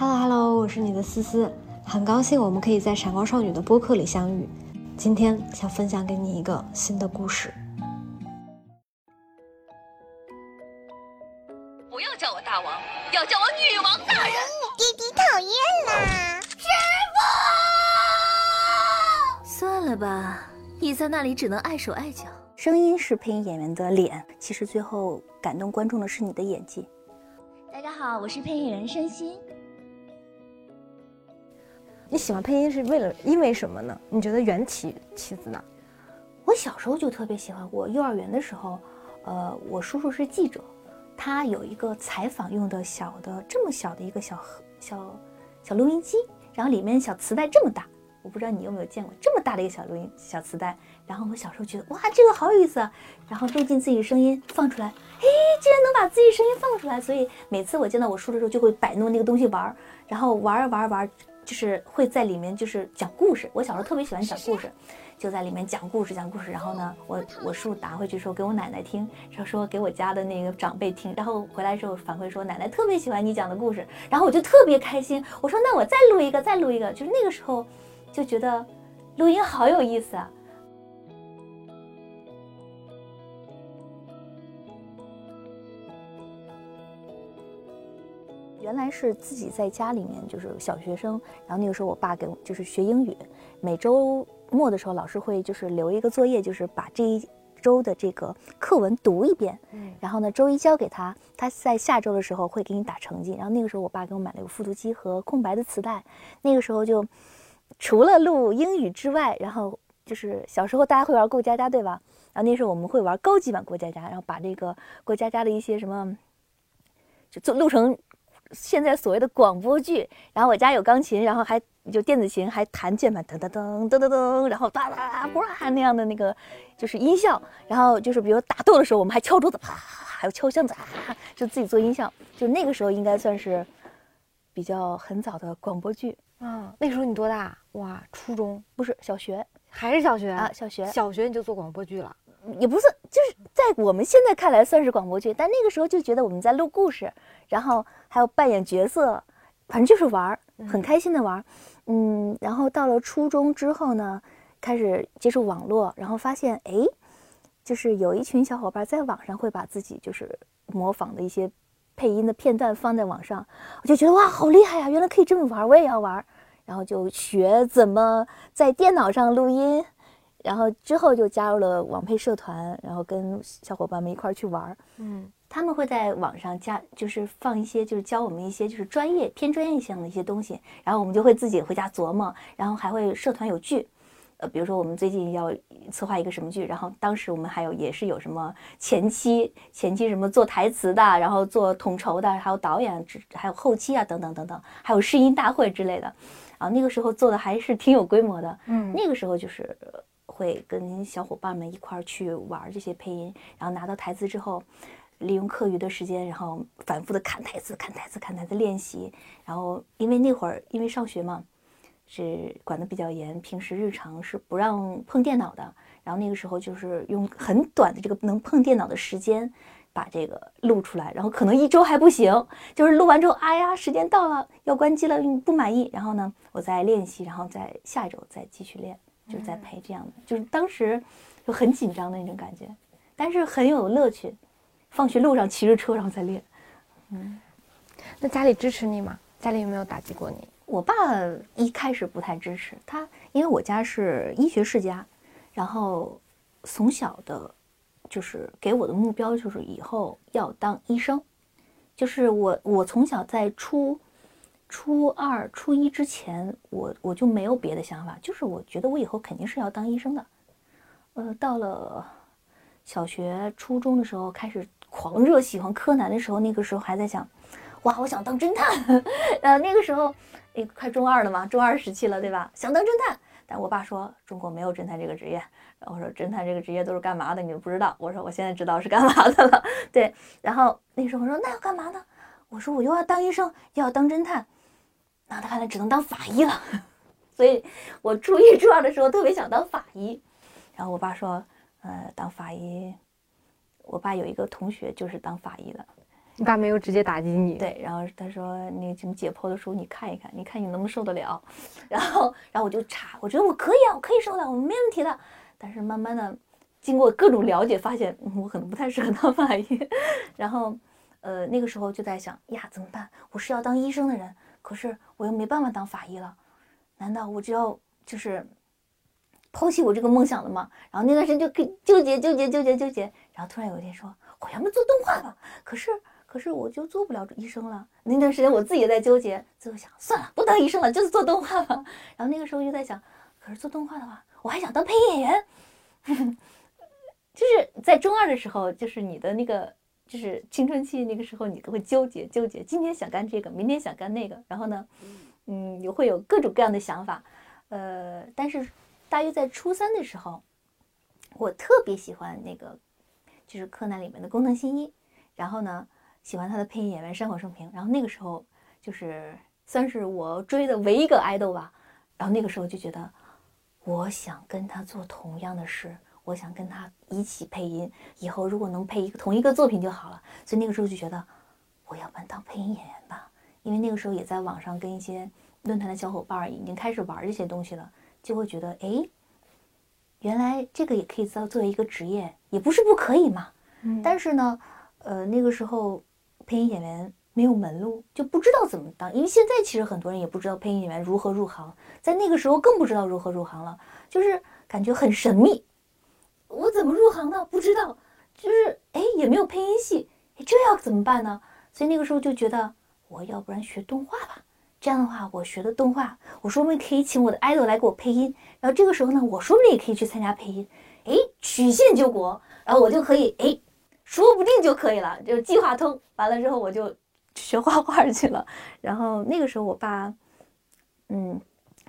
Hello Hello，我是你的思思，很高兴我们可以在闪光少女的播客里相遇。今天想分享给你一个新的故事。不要叫我大王，要叫我女王大人。弟弟讨厌啦！师傅，算了吧，你在那里只能碍手碍脚。声音是配音演员的脸，其实最后感动观众的是你的演技。大家好，我是配音演员申鑫。你喜欢配音是为了因为什么呢？你觉得缘起起自哪？我小时候就特别喜欢。我幼儿园的时候，呃，我叔叔是记者，他有一个采访用的小的这么小的一个小小小录音机，然后里面小磁带这么大。我不知道你有没有见过这么大的一个小录音小磁带，然后我小时候觉得哇，这个好有意思啊，然后录进自己声音放出来，哎，竟然能把自己声音放出来，所以每次我见到我叔的时候就会摆弄那个东西玩儿，然后玩儿玩儿玩儿，就是会在里面就是讲故事。我小时候特别喜欢讲故事，就在里面讲故事讲故事，然后呢，我我叔拿回去说给我奶奶听，然后说给我家的那个长辈听，然后回来之后反馈说奶奶特别喜欢你讲的故事，然后我就特别开心，我说那我再录一个，再录一个，就是那个时候。就觉得录音好有意思啊！原来是自己在家里面就是小学生，然后那个时候我爸给我就是学英语，每周末的时候老师会就是留一个作业，就是把这一周的这个课文读一遍，嗯，然后呢周一交给他，他在下周的时候会给你打成绩。然后那个时候我爸给我买了一个复读机和空白的磁带，那个时候就。除了录英语之外，然后就是小时候大家会玩过家家，对吧？然后那时候我们会玩高级版过家家，然后把这个过家家的一些什么，就做录成现在所谓的广播剧。然后我家有钢琴，然后还就电子琴，还弹键盘，噔噔噔噔噔噔，然后哒哒哇那样的那个就是音效。然后就是比如打斗的时候，我们还敲桌子，啪，还有敲箱子，啊就自己做音效。就那个时候应该算是比较很早的广播剧。啊，那时候你多大？哇，初中不是小学，还是小学啊？小学，小学你就做广播剧了？也不是，就是在我们现在看来算是广播剧，但那个时候就觉得我们在录故事，然后还有扮演角色，反正就是玩儿，很开心的玩儿。嗯，然后到了初中之后呢，开始接触网络，然后发现，哎，就是有一群小伙伴在网上会把自己就是模仿的一些。配音的片段放在网上，我就觉得哇，好厉害呀！原来可以这么玩，我也要玩。然后就学怎么在电脑上录音，然后之后就加入了网配社团，然后跟小伙伴们一块儿去玩儿。嗯，他们会在网上加，就是放一些，就是教我们一些就是专业偏专业性的一些东西，然后我们就会自己回家琢磨，然后还会社团有剧。呃，比如说我们最近要策划一个什么剧，然后当时我们还有也是有什么前期前期什么做台词的，然后做统筹的，还有导演，还有后期啊等等等等，还有试音大会之类的，啊，那个时候做的还是挺有规模的。嗯，那个时候就是会跟小伙伴们一块儿去玩这些配音，然后拿到台词之后，利用课余的时间，然后反复的看台词、看台词、看台词练习。然后因为那会儿因为上学嘛。是管的比较严，平时日常是不让碰电脑的。然后那个时候就是用很短的这个能碰电脑的时间，把这个录出来。然后可能一周还不行，就是录完之后，哎呀，时间到了要关机了，不满意。然后呢，我再练习，然后再下一周再继续练，就在陪这样的。就是当时就很紧张的那种感觉，但是很有乐趣。放学路上骑着车然后再练。嗯，那家里支持你吗？家里有没有打击过你？我爸一开始不太支持他，因为我家是医学世家，然后从小的，就是给我的目标就是以后要当医生，就是我我从小在初初二、初一之前，我我就没有别的想法，就是我觉得我以后肯定是要当医生的。呃，到了小学、初中的时候，开始狂热喜欢柯南的时候，那个时候还在想，哇，我想当侦探。呃，那个时候。快中二了嘛，中二时期了，对吧？想当侦探，但我爸说中国没有侦探这个职业。然后我说侦探这个职业都是干嘛的？你们不知道。我说我现在知道是干嘛的了。对，然后那时候我说那要干嘛呢？我说我又要当医生，又要当侦探，那他看来只能当法医了。所以我初一、初二的时候特别想当法医。然后我爸说，呃，当法医，我爸有一个同学就是当法医的。你爸没有直接打击你，对，然后他说那什么解剖的书你看一看，你看你能不能受得了。然后，然后我就查，我觉得我可以啊，我可以受得了，我没问题的。但是慢慢的，经过各种了解，发现、嗯我可能不太适合当法医。然后，呃，那个时候就在想呀，怎么办？我是要当医生的人，可是我又没办法当法医了，难道我就要就是抛弃我这个梦想了吗？然后那段时间就可以纠结纠结纠结纠结，然后突然有一天说，我要么做动画吧，可是可是我就做不了医生了。那段时间我自己也在纠结，最后想算了，不当医生了，就是做动画吧。然后那个时候就在想，可是做动画的话，我还想当配音演员。就是在中二的时候，就是你的那个，就是青春期那个时候，你都会纠结纠结，今天想干这个，明天想干那个，然后呢，嗯，也会有各种各样的想法。呃，但是大约在初三的时候，我特别喜欢那个，就是柯南里面的工藤新一，然后呢，喜欢他的配音演员山口胜平，然后那个时候就是算是我追的唯一一个爱豆吧，然后那个时候就觉得，我想跟他做同样的事，我想跟他一起配音，以后如果能配一个同一个作品就好了，所以那个时候就觉得，我要不然当配音演员吧，因为那个时候也在网上跟一些论坛的小伙伴儿已经开始玩这些东西了，就会觉得，哎。原来这个也可以做作为一个职业，也不是不可以嘛。嗯但是呢，呃，那个时候配音演员没有门路，就不知道怎么当。因为现在其实很多人也不知道配音演员如何入行，在那个时候更不知道如何入行了，就是感觉很神秘。我怎么入行的？不知道，就是哎也没有配音系，这要怎么办呢？所以那个时候就觉得，我要不然学动画吧。这样的话，我学的动画，我说不定可以请我的 idol 来给我配音。然后这个时候呢，我说不定也可以去参加配音，哎，曲线救国，然后我就可以，哎，说不定就可以了，就计划通。完了之后，我就学画画去了。然后那个时候，我爸，嗯，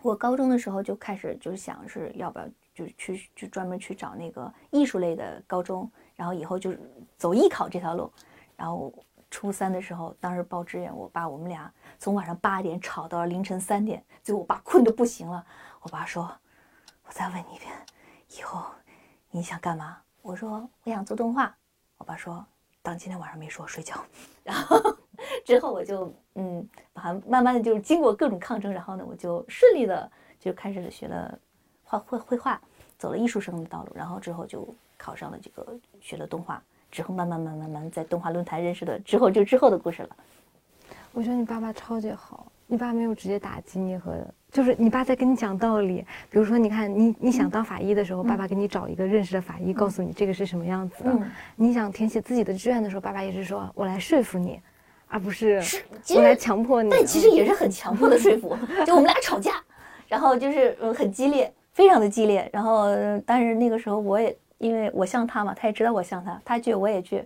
我高中的时候就开始就是想是要不要就去就专门去找那个艺术类的高中，然后以后就走艺考这条路。然后初三的时候，当时报志愿，我爸我们俩从晚上八点吵到了凌晨三点，最后我爸困得不行了。我爸说：“我再问你一遍，以后你想干嘛？”我说：“我想做动画。”我爸说：“当今天晚上没说，睡觉。”然后之后我就嗯，把它慢慢的就是经过各种抗争，然后呢，我就顺利的就开始学了画绘绘画，走了艺术生的道路，然后之后就考上了这个学了动画，之后慢慢慢慢慢在动画论坛认识的，之后就之后的故事了。我觉得你爸爸超级好，你爸没有直接打击你和，就是你爸在跟你讲道理。比如说，你看你你想当法医的时候，爸爸给你找一个认识的法医，告诉你这个是什么样子的。嗯你想填写自己的志愿的时候，爸爸也是说我来说服你，而不是是我来强迫你。但其实也是很强迫的说服，就我们俩吵架，然后就是嗯很激烈，非常的激烈。然后呃但是那个时候我也因为我像他嘛，他也知道我像他，他倔我也倔，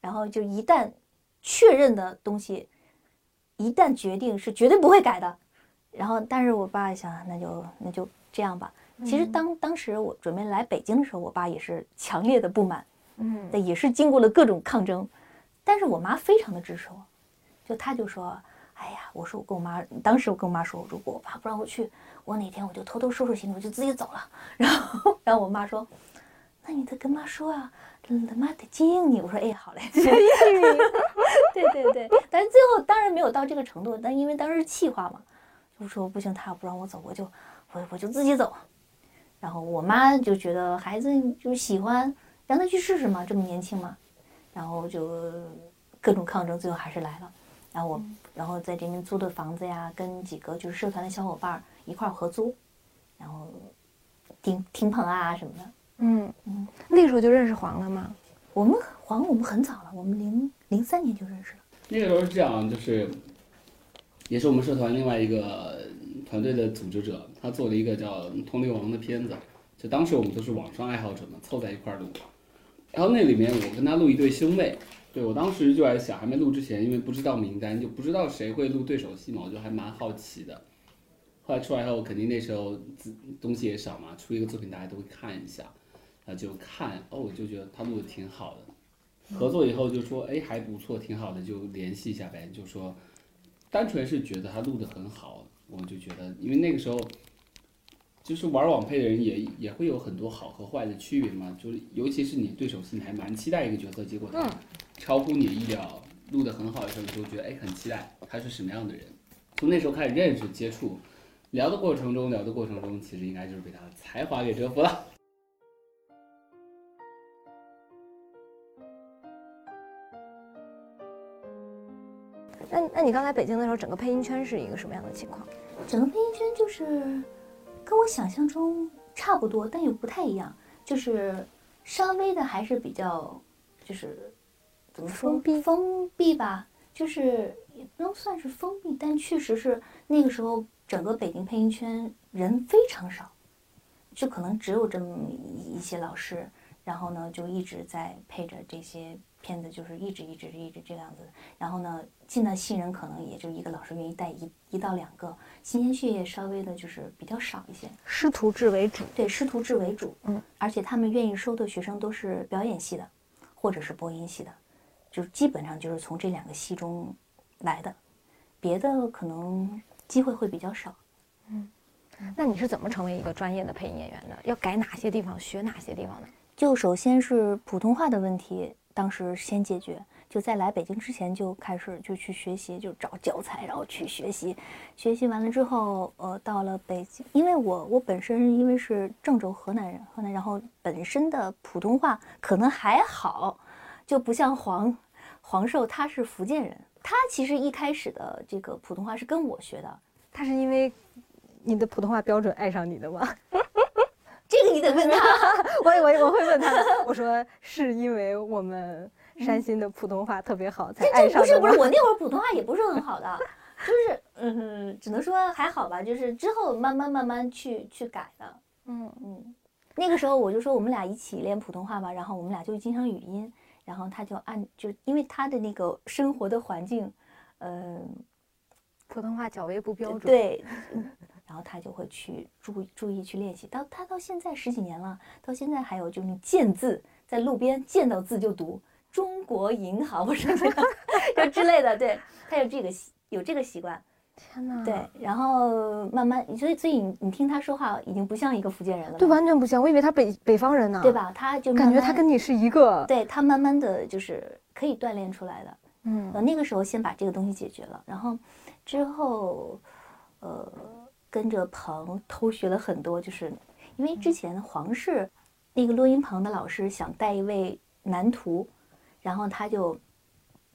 然后就一旦确认的东西，一旦决定是绝对不会改的。然后但是我爸想，那就那就这样吧。其实当当时我准备来北京的时候，我爸也是强烈的不满，嗯也是经过了各种抗争，但是我妈非常的支持我，就她就说，哎呀，我说我跟我妈，当时我跟我妈说，如果我爸不让我去，我哪天我就偷偷收拾行李，我就自己走了。然后，然后我妈说，那你得跟妈说啊，嗯妈得接应你。我说，哎，好嘞，接应你。对对对，但是最后当然没有到这个程度，但因为当时是气话嘛，就说不行，他要不让我走，我就我我就自己走。然后我妈就觉得孩子就是喜欢，让他去试试嘛，这么年轻嘛，然后就各种抗争，最后还是来了。然后我，然后在这边租的房子呀，跟几个就是社团的小伙伴儿一块儿合租，然后顶顶棚啊什么的。嗯嗯，那个时候就认识黄了吗？我们黄我们很早了，我们零零三年就认识了。那个时候是这样，就是也是我们社团另外一个团队的组织者，他做了一个叫《通灵王》的片子，就当时我们都是网上爱好者嘛，凑在一块儿录。然后那里面我跟他录一对兄妹，对我当时就在想，还没录之前，因为不知道名单，就不知道谁会录对手戏嘛，我就还蛮好奇的。后来出来后，肯定那时候自东西也少嘛，出一个作品大家都会看一下，啊就看，哦，我就觉得他录的挺好的。合作以后就说，哎，还不错，挺好的，就联系一下呗。就说，单纯是觉得他录的很好，我就觉得，因为那个时候，就是玩网配的人也也会有很多好和坏的区别嘛。就是尤其是你对手戏，你还蛮期待一个角色，结果他超乎你的意料，录的很好的时候，你就觉得哎很期待他是什么样的人。从那时候开始认识接触，聊的过程中聊的过程中，其实应该就是被他的才华给折服了。那那你刚来北京的时候，整个配音圈是一个什么样的情况？整个配音圈就是跟我想象中差不多，但又不太一样，就是稍微的还是比较，就是怎么说封闭封闭吧，就是也不能算是封闭，但确实是那个时候整个北京配音圈人非常少，就可能只有这么一一些老师，然后呢就一直在配着这些片子，就是一直一直一直这样子。然后呢，进的新人可能也就一个老师愿意带一一到两个，新鲜血液稍微的就是比较少一些。师徒制为主。对，师徒制为主，嗯，而且他们愿意收的学生都是表演系的，或者是播音系的，就是基本上就是从这两个系中来的，别的可能机会会比较少。嗯那你是怎么成为一个专业的配音演员的？要改哪些地方，学哪些地方呢？就首先是普通话的问题，当时先解决。就在来北京之前就开始就去学习，就找教材，然后去学习。学习完了之后，呃，到了北京，因为我我本身因为是郑州河南人，河南，然后本身的普通话可能还好，就不像黄黄寿他是福建人，他其实一开始的这个普通话是跟我学的，他是因为你的普通话标准爱上你的吗？这个你得问他。我我我会问他的。我说是因为我们山西的普通话特别好才爱这上不是不是，我那会儿普通话也不是很好的，就是嗯，只能说还好吧，就是之后慢慢慢慢去去改的。嗯嗯，那个时候我就说我们俩一起练普通话吧，然后我们俩就经常语音，然后他就按就因为他的那个生活的环境，嗯、普通话较为不标准。对，然后他就会去注意注意去练习。到他到现在十几年了，到现在还有就是你见字，在路边见到字就读中国银行，或者这样就之类的。对他有这个习有这个习惯。天哪，对，然后慢慢，所以所以你你听他说话已经不像一个福建人了，对，完全不像，我以为他北北方人呢，对？吧？他就感觉他跟你是一个。对他慢慢的就是可以锻炼出来的。嗯呃，那个时候先把这个东西解决了，然后之后，呃，跟着鹏偷学了很多，就是因为之前黄氏那个录音棚的老师想带一位男徒，然后他就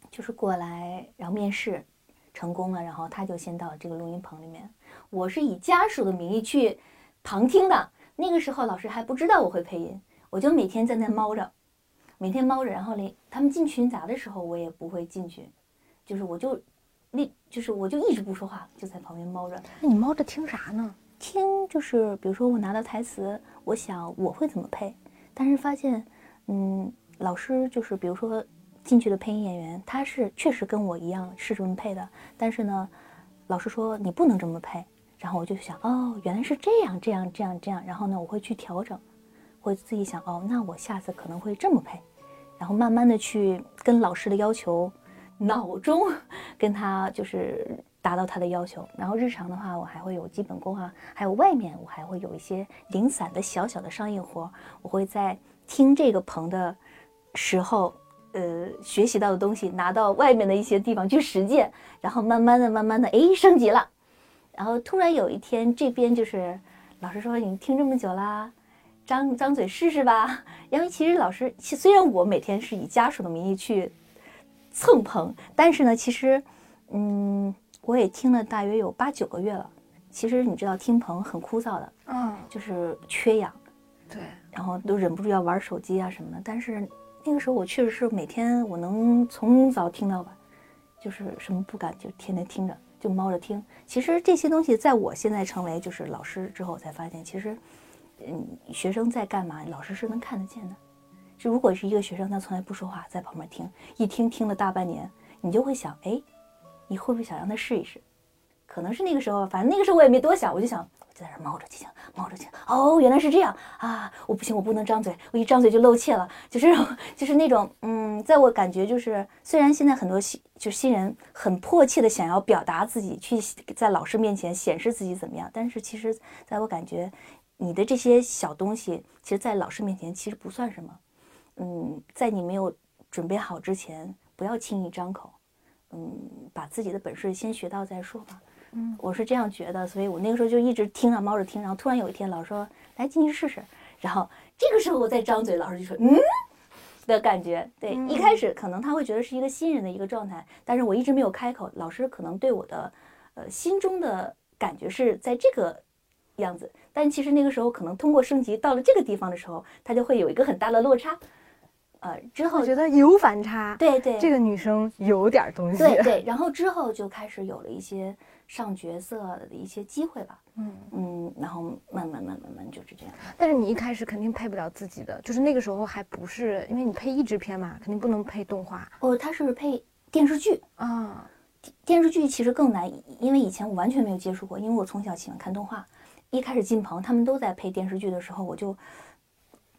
就是过来，然后面试成功了，然后他就先到这个录音棚里面，我是以家属的名义去旁听的，那个时候老师还不知道我会配音，我就每天在那猫着。每天猫着，然后连他们进群杂的时候，我也不会进去，就是我就立，就是我就一直不说话，就在旁边猫着那你猫着听啥呢？听。就是比如说我拿到台词，我想我会怎么配，但是发现，嗯，老师就是比如说进去的配音演员，他是确实跟我一样是这么配的，但是呢，老师说你不能这么配，然后我就想，哦，原来是这样，这样，这样，这样，然后呢，我会去调整，会自己想，哦，那我下次可能会这么配。然后慢慢的去跟老师的要求，脑中跟他就是达到他的要求。然后日常的话，我还会有基本功啊，还有外面我还会有一些零散的小小的商业活，我会在听这个棚的时候，呃，学习到的东西拿到外面的一些地方去实践，然后慢慢的、慢慢的，哎，升级了。然后突然有一天，这边就是老师说你听这么久啦。张张嘴试试吧，因为其实老师，其虽然我每天是以家属的名义去蹭棚，但是呢，其实，嗯，我也听了大约有八九个月了。其实你知道，听棚很枯燥的，嗯，就是缺氧，对，然后都忍不住要玩手机啊什么的。但是那个时候我确实是每天我能从早听到晚，就是什么不敢就天天听着，就猫着听。其实这些东西在我现在成为就是老师之后才发现，其实。嗯，学生在干嘛？老师是能看得见的。就如果是一个学生，他从来不说话，在旁边听，一听听了大半年，你就会想，哎，你会不会想让他试一试？可能是那个时候，反正那个时候我也没多想，我就想在那儿猫着就行，猫着就行。哦，原来是这样啊！我不行，我不能张嘴，我一张嘴就露怯了。就这种，就是那种，嗯，在我感觉就是，虽然现在很多新就新人很迫切的想要表达自己，去在老师面前显示自己怎么样，但是其实在我感觉。你的这些小东西，其实，在老师面前其实不算什么。嗯，在你没有准备好之前，不要轻易张口，嗯，把自己的本事先学到再说吧。嗯，我是这样觉得，所以我那个时候就一直听啊，猫着听，然后突然有一天老师说来进去试试，然后这个时候我再张嘴，老师就说嗯的感觉。对，一开始可能他会觉得是一个新人的一个状态，但是我一直没有开口，老师可能对我的呃心中的感觉是在这个样子，但其实那个时候可能通过升级到了这个地方的时候，他就会有一个很大的落差。呃，之后我觉得有反差。对对，这个女生有点东西。对对，然后之后就开始有了一些上角色的一些机会吧。嗯嗯，然后慢慢慢慢慢就是这样。但是你一开始肯定配不了自己的，就是那个时候还不是，因为你配译制片嘛，肯定不能配动画。哦，他是配电视剧啊，电视剧其实更难，因为以前我完全没有接触过，因为我从小喜欢看动画，一开始进棚他们都在配电视剧的时候，我就。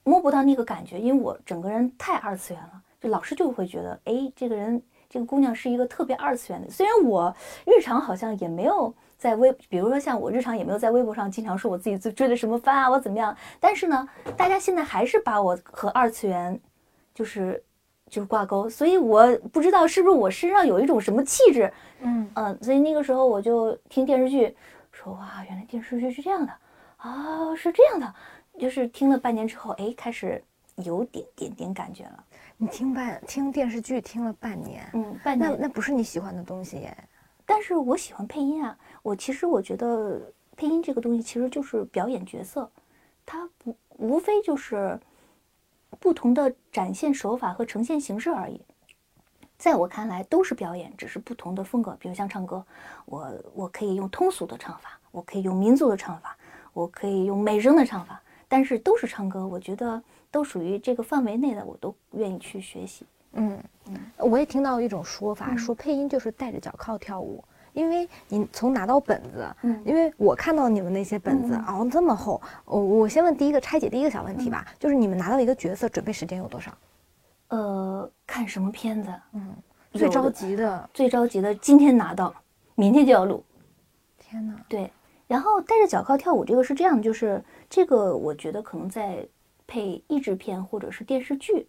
摸不到那个感觉，因为我整个人太二次元了，就老师就会觉得，哎，这个人，这个姑娘是一个特别二次元的。虽然我日常好像也没有在微，比如说像我日常也没有在微博上经常说我自己追追的什么番啊，我怎么样，但是呢，大家现在还是把我和二次元，就是就是挂钩，所以我不知道是不是我身上有一种什么气质，嗯嗯，所以那个时候我就听电视剧，说哇，原来电视剧是这样的啊，是这样的。就是听了半年之后，哎，开始有点点点感觉了。你听半听电视剧听了半年，嗯，半年那那不是你喜欢的东西耶。但是我喜欢配音啊。我其实我觉得配音这个东西其实就是表演角色，它不无非就是不同的展现手法和呈现形式而已。在我看来都是表演，只是不同的风格。比如像唱歌，我我可以用通俗的唱法，我可以用民族的唱法，我可以用美声的唱法。但是都是唱歌，我觉得都属于这个范围内的，我都愿意去学习。嗯嗯，我也听到一种说法，说配音就是带着脚铐跳舞，因为你从拿到本子，嗯，因为我看到你们那些本子熬这么厚，我我先问第一个拆解第一个小问题吧，就是你们拿到一个角色准备时间有多少？呃，看什么片子？嗯，最着急的，最着急的，今天拿到，明天就要录。天哪！对。然后带着脚铐跳舞，这个是这样，就是这个，我觉得可能在配译制片或者是电视剧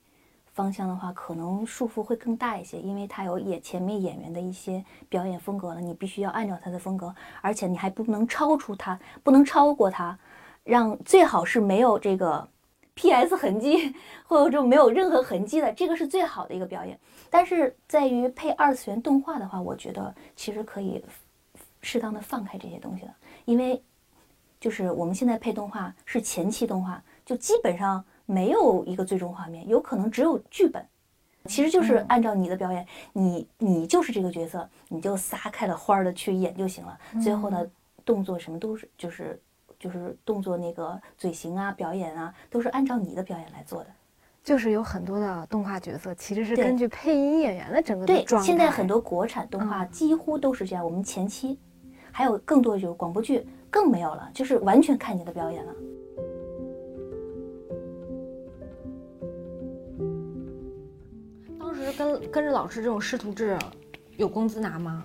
方向的话，可能束缚会更大一些，因为它有演前面演员的一些表演风格了，你必须要按照他的风格，而且你还不能超出他，不能超过他，让最好是没有这个 P.S 痕迹，或者说没有任何痕迹的，这个是最好的一个表演。但是在于配二次元动画的话，我觉得其实可以适当的放开这些东西的。因为，就是我们现在配动画是前期动画，就基本上没有一个最终画面，有可能只有剧本。其实就是按照你的表演，你你就是这个角色，你就撒开了花儿的去演就行了。最后呢，动作什么都是就是就是动作那个嘴型啊、表演啊，都是按照你的表演来做的。就是有很多的动画角色其实是根据配音演员的整个对，现在很多国产动画几乎都是这样。我们前期。还有更多就是广播剧更没有了，就是完全看你的表演了。当时跟跟着老师这种师徒制，有工资拿吗？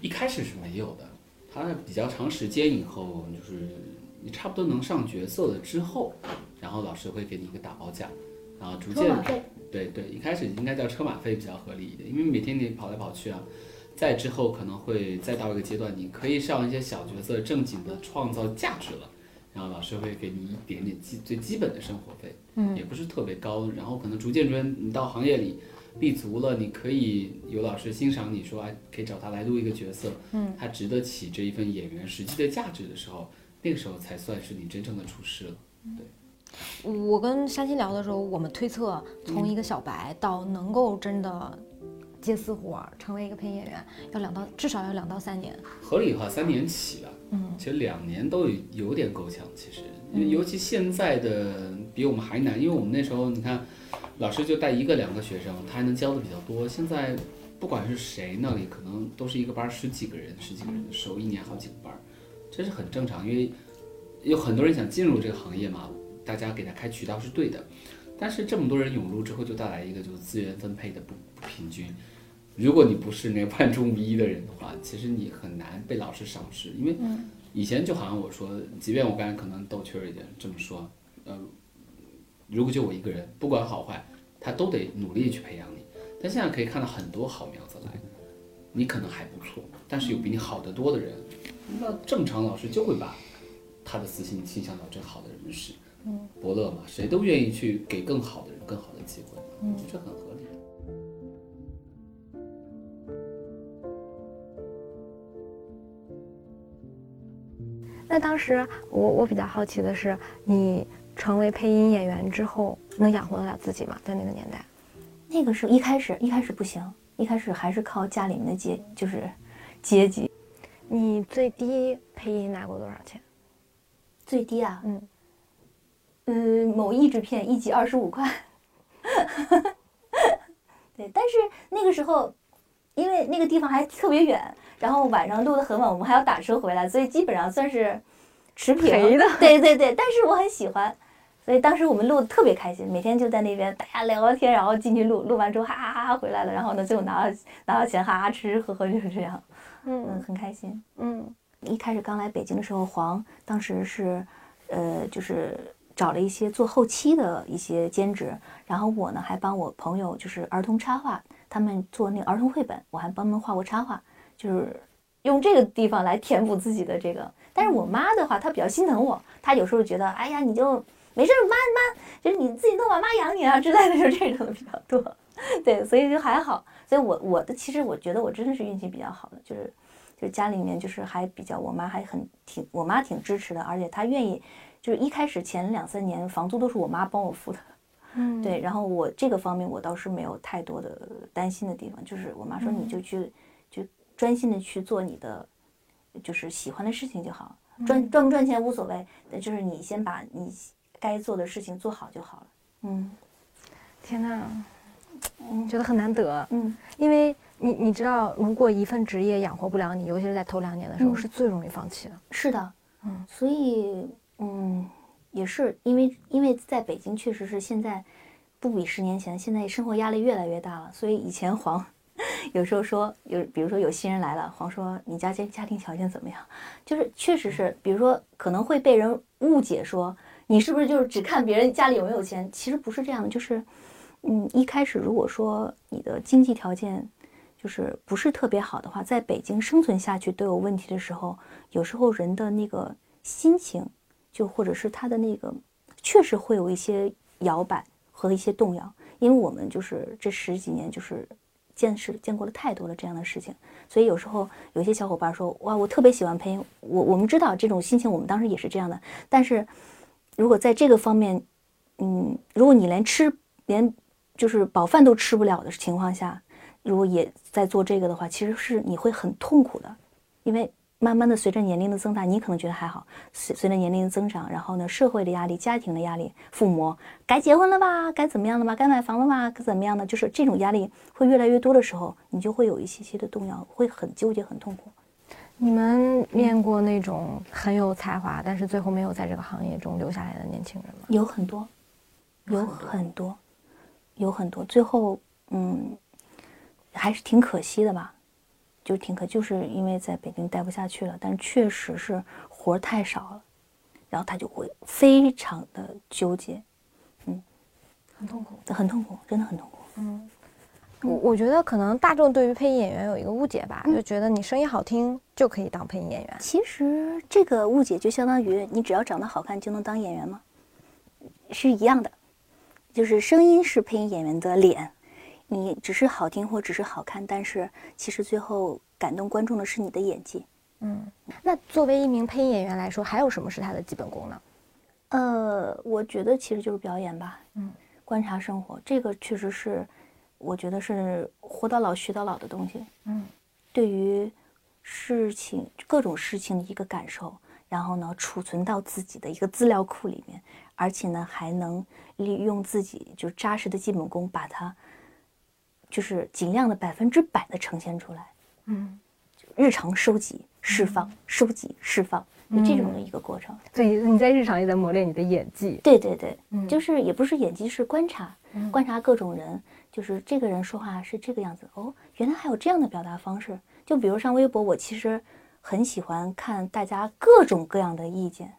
一开始是没有的，他比较长时间以后，就是你差不多能上角色了之后，然后老师会给你一个打包价，然后逐渐对对，一开始应该叫车马费比较合理一点，因为每天你跑来跑去啊。再之后可能会再到一个阶段，你可以上一些小角色，正经的创造价值了，然后老师会给你一点点基最基本的生活费，嗯，也不是特别高，然后可能逐渐逐渐你到行业里立足了，你可以有老师欣赏你说，哎，可以找他来录一个角色，嗯，他值得起这一份演员实际的价值的时候，那个时候才算是你真正的出师了，对。我跟山青聊的时候，我们推测从一个小白到能够真的。接私活，成为一个配音演员，要两到至少要两到三年。合理的话，三年起吧。嗯，其实两年都有有点够呛。其实，因为尤其现在的比我们还难，因为我们那时候你看，老师就带一个两个学生，他还能教的比较多。现在不管是谁那里，可能都是一个班十几个人，十几个人收一年好几个班，这是很正常。因为有很多人想进入这个行业嘛，大家给他开渠道是对的。但是这么多人涌入之后，就带来一个就是资源分配的不不平均。如果你不是那万中无一的人的话，其实你很难被老师赏识，因为以前就好像我说，即便我刚才可能逗趣儿一点这么说，呃，如果就我一个人，不管好坏，他都得努力去培养你。但现在可以看到很多好苗子来，你可能还不错，但是有比你好得多的人，那正常老师就会把他的私心倾向到这好的人士。嗯，伯乐嘛，谁都愿意去给更好的人更好的机会，嗯，这很合那当时我我比较好奇的是，你成为配音演员之后，能养活得了自己吗？在那个年代，那个时候一开始一开始不行，一开始还是靠家里面的阶就是阶级。你最低配音拿过多少钱？最低啊，嗯，嗯，某译制片一集二十五块。对，但是那个时候，因为那个地方还特别远，然后晚上录的很晚，我们还要打车回来，所以基本上算是持平。赔的。对对对，但是我很喜欢，所以当时我们录的特别开心，每天就在那边大家聊聊天，然后进去录，录完之后哈哈哈哈回来了，然后呢最后拿到拿到钱哈哈吃吃喝喝就是这样，嗯，嗯很开心。嗯一开始刚来北京的时候，黄当时是，呃，就是找了一些做后期的一些兼职，然后我呢还帮我朋友就是儿童插画，他们做那个儿童绘本，我还帮他们画过插画，就是用这个地方来填补自己的这个。但是我妈的话，她比较心疼我，她有时候觉得，哎呀，你就没事，妈妈就是你自己弄吧，妈养你啊之类的，就这种的比较多。对，所以就还好。所以我我的其实我觉得我真的是运气比较好的，就是就是家里面就是还比较，我妈还很挺，我妈挺支持的，而且她愿意，就是一开始前两三年房租都是我妈帮我付的，嗯，对，然后我这个方面我倒是没有太多的担心的地方，就是我妈说你就去就专心的去做你的就是喜欢的事情就好，赚赚不赚钱无所谓，但就是你先把你该做的事情做好就好了。嗯。天哪，觉得很难得，嗯，因为你你知道，如果一份职业养活不了你，尤其是在头两年的时候，嗯。是最容易放弃的。是的，嗯，所以嗯，也是因为因为在北京确实是现在不比十年前，现在生活压力越来越大了，所以以前黄 有时候说有，比如说有新人来了，黄说你家家家庭条件怎么样？就是确实是，比如说可能会被人误解说你是不是就是只看别人家里有没有钱？其实不是这样的，就是嗯，一开始如果说你的经济条件就是不是特别好的话，在北京生存下去都有问题的时候，有时候人的那个心情，就或者是他的那个，确实会有一些摇摆和一些动摇，因为我们就是这十几年就是见识见过了太多的这样的事情，所以有时候有些小伙伴说，哇，我特别喜欢配音，我我们知道这种心情，我们当时也是这样的，但是如果在这个方面，嗯，如果你连吃连就是饱饭都吃不了的情况下，如果也在做这个的话，其实是你会很痛苦的，因为慢慢的随着年龄的增大，你可能觉得还好，随随着年龄的增长，然后呢，社会的压力、家庭的压力、父母该结婚了吧，该怎么样了吧，该买房了吧，该怎么样的，就是这种压力会越来越多的时候，你就会有一些些的动摇，会很纠结、很痛苦。你们面过那种很有才华，但是最后没有在这个行业中留下来的年轻人吗？有很多，有很多，有很多，最后嗯，还是挺可惜的吧，就停课，就是因为在北京待不下去了，但确实是活儿太少了，然后他就会非常的纠结，嗯很痛苦。很痛苦，真的很痛苦。嗯我我觉得可能大众对于配音演员有一个误解吧，就觉得你声音好听就可以当配音演员。其实这个误解就相当于你只要长得好看就能当演员吗？是一样的，就是声音是配音演员的脸，你只是好听或只是好看，但是其实最后感动观众的是你的演技。嗯，那作为一名配音演员来说，还有什么是他的基本功呢？呃，我觉得其实就是表演吧，嗯，观察生活，这个确实是，我觉得是活到老学到老的东西。嗯，对于事情各种事情的一个感受，然后呢储存到自己的一个资料库里面，而且呢还能利用自己就扎实的基本功，把它就是尽量的百分之百的呈现出来。嗯，日常收集、释放、收集、释放，就这种的一个过程。所以你在日常也在磨练你的演技。对对对，嗯就是也不是演技，是观察，观察各种人，就是这个人说话是这个样子，哦，原来还有这样的表达方式。就比如上微博，我其实很喜欢看大家各种各样的意见，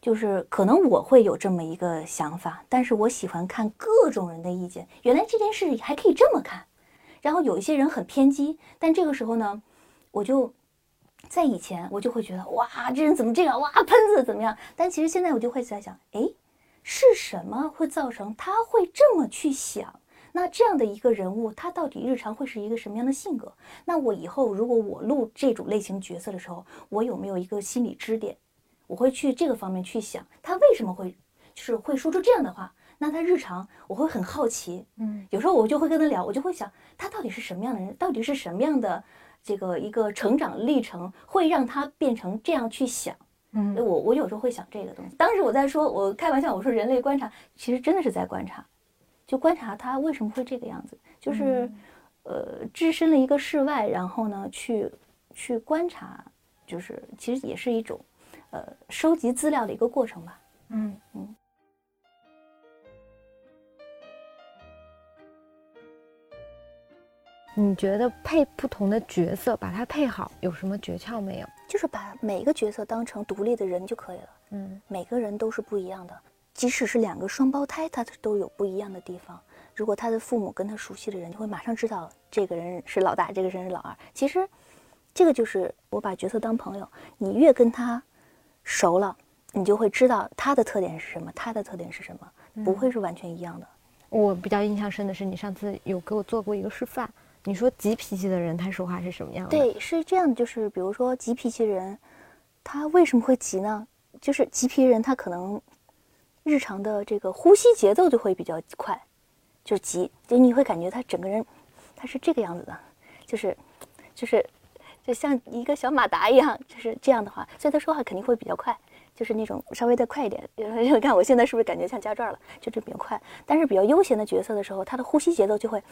就是可能我会有这么一个想法，但是我喜欢看各种人的意见。原来这件事还可以这么看，然后有一些人很偏激，但这个时候呢，我就在以前我就会觉得哇，这人怎么这样？哇，喷子怎么样？但其实现在我就会在想，哎，是什么会造成他会这么去想？那这样的一个人物，他到底日常会是一个什么样的性格？那我以后如果我录这种类型角色的时候，我有没有一个心理支点？我会去这个方面去想，他为什么会就是会说出这样的话？那他日常我会很好奇，嗯，有时候我就会跟他聊，我就会想他到底是什么样的人，到底是什么样的这个一个成长历程，会让他变成这样去想，嗯，我我有时候会想这个东西。当时我在说，我开玩笑，我说人类观察其实真的是在观察，就观察他为什么会这个样子，就是呃置身了一个室外，然后呢去去观察，就是其实也是一种呃收集资料的一个过程吧，嗯嗯。你觉得配不同的角色，把它配好，有什么诀窍没有？就是把每个角色当成独立的人就可以了。嗯，每个人都是不一样的，即使是两个双胞胎，他都有不一样的地方。如果他的父母跟他熟悉的人，就会马上知道这个人是老大，这个人是老二。其实，这个就是我把角色当朋友，你越跟他熟了，你就会知道他的特点是什么，他的特点是什么，不会是完全一样的。我比较印象深的是，你上次有给我做过一个示范。你说急脾气的人，他说话是什么样的？对，是这样的，就是比如说急脾气人，他为什么会急呢？就是急脾人，他可能日常的这个呼吸节奏就会比较快，就是急，就你会感觉他整个人他是这个样子的，就是就是就像一个小马达一样，就是这样的话，所以他说话肯定会比较快，就是那种稍微再快一点。你看我现在是不是感觉像加转了？就这比较快，但是比较悠闲的角色的时候，他的呼吸节奏就会。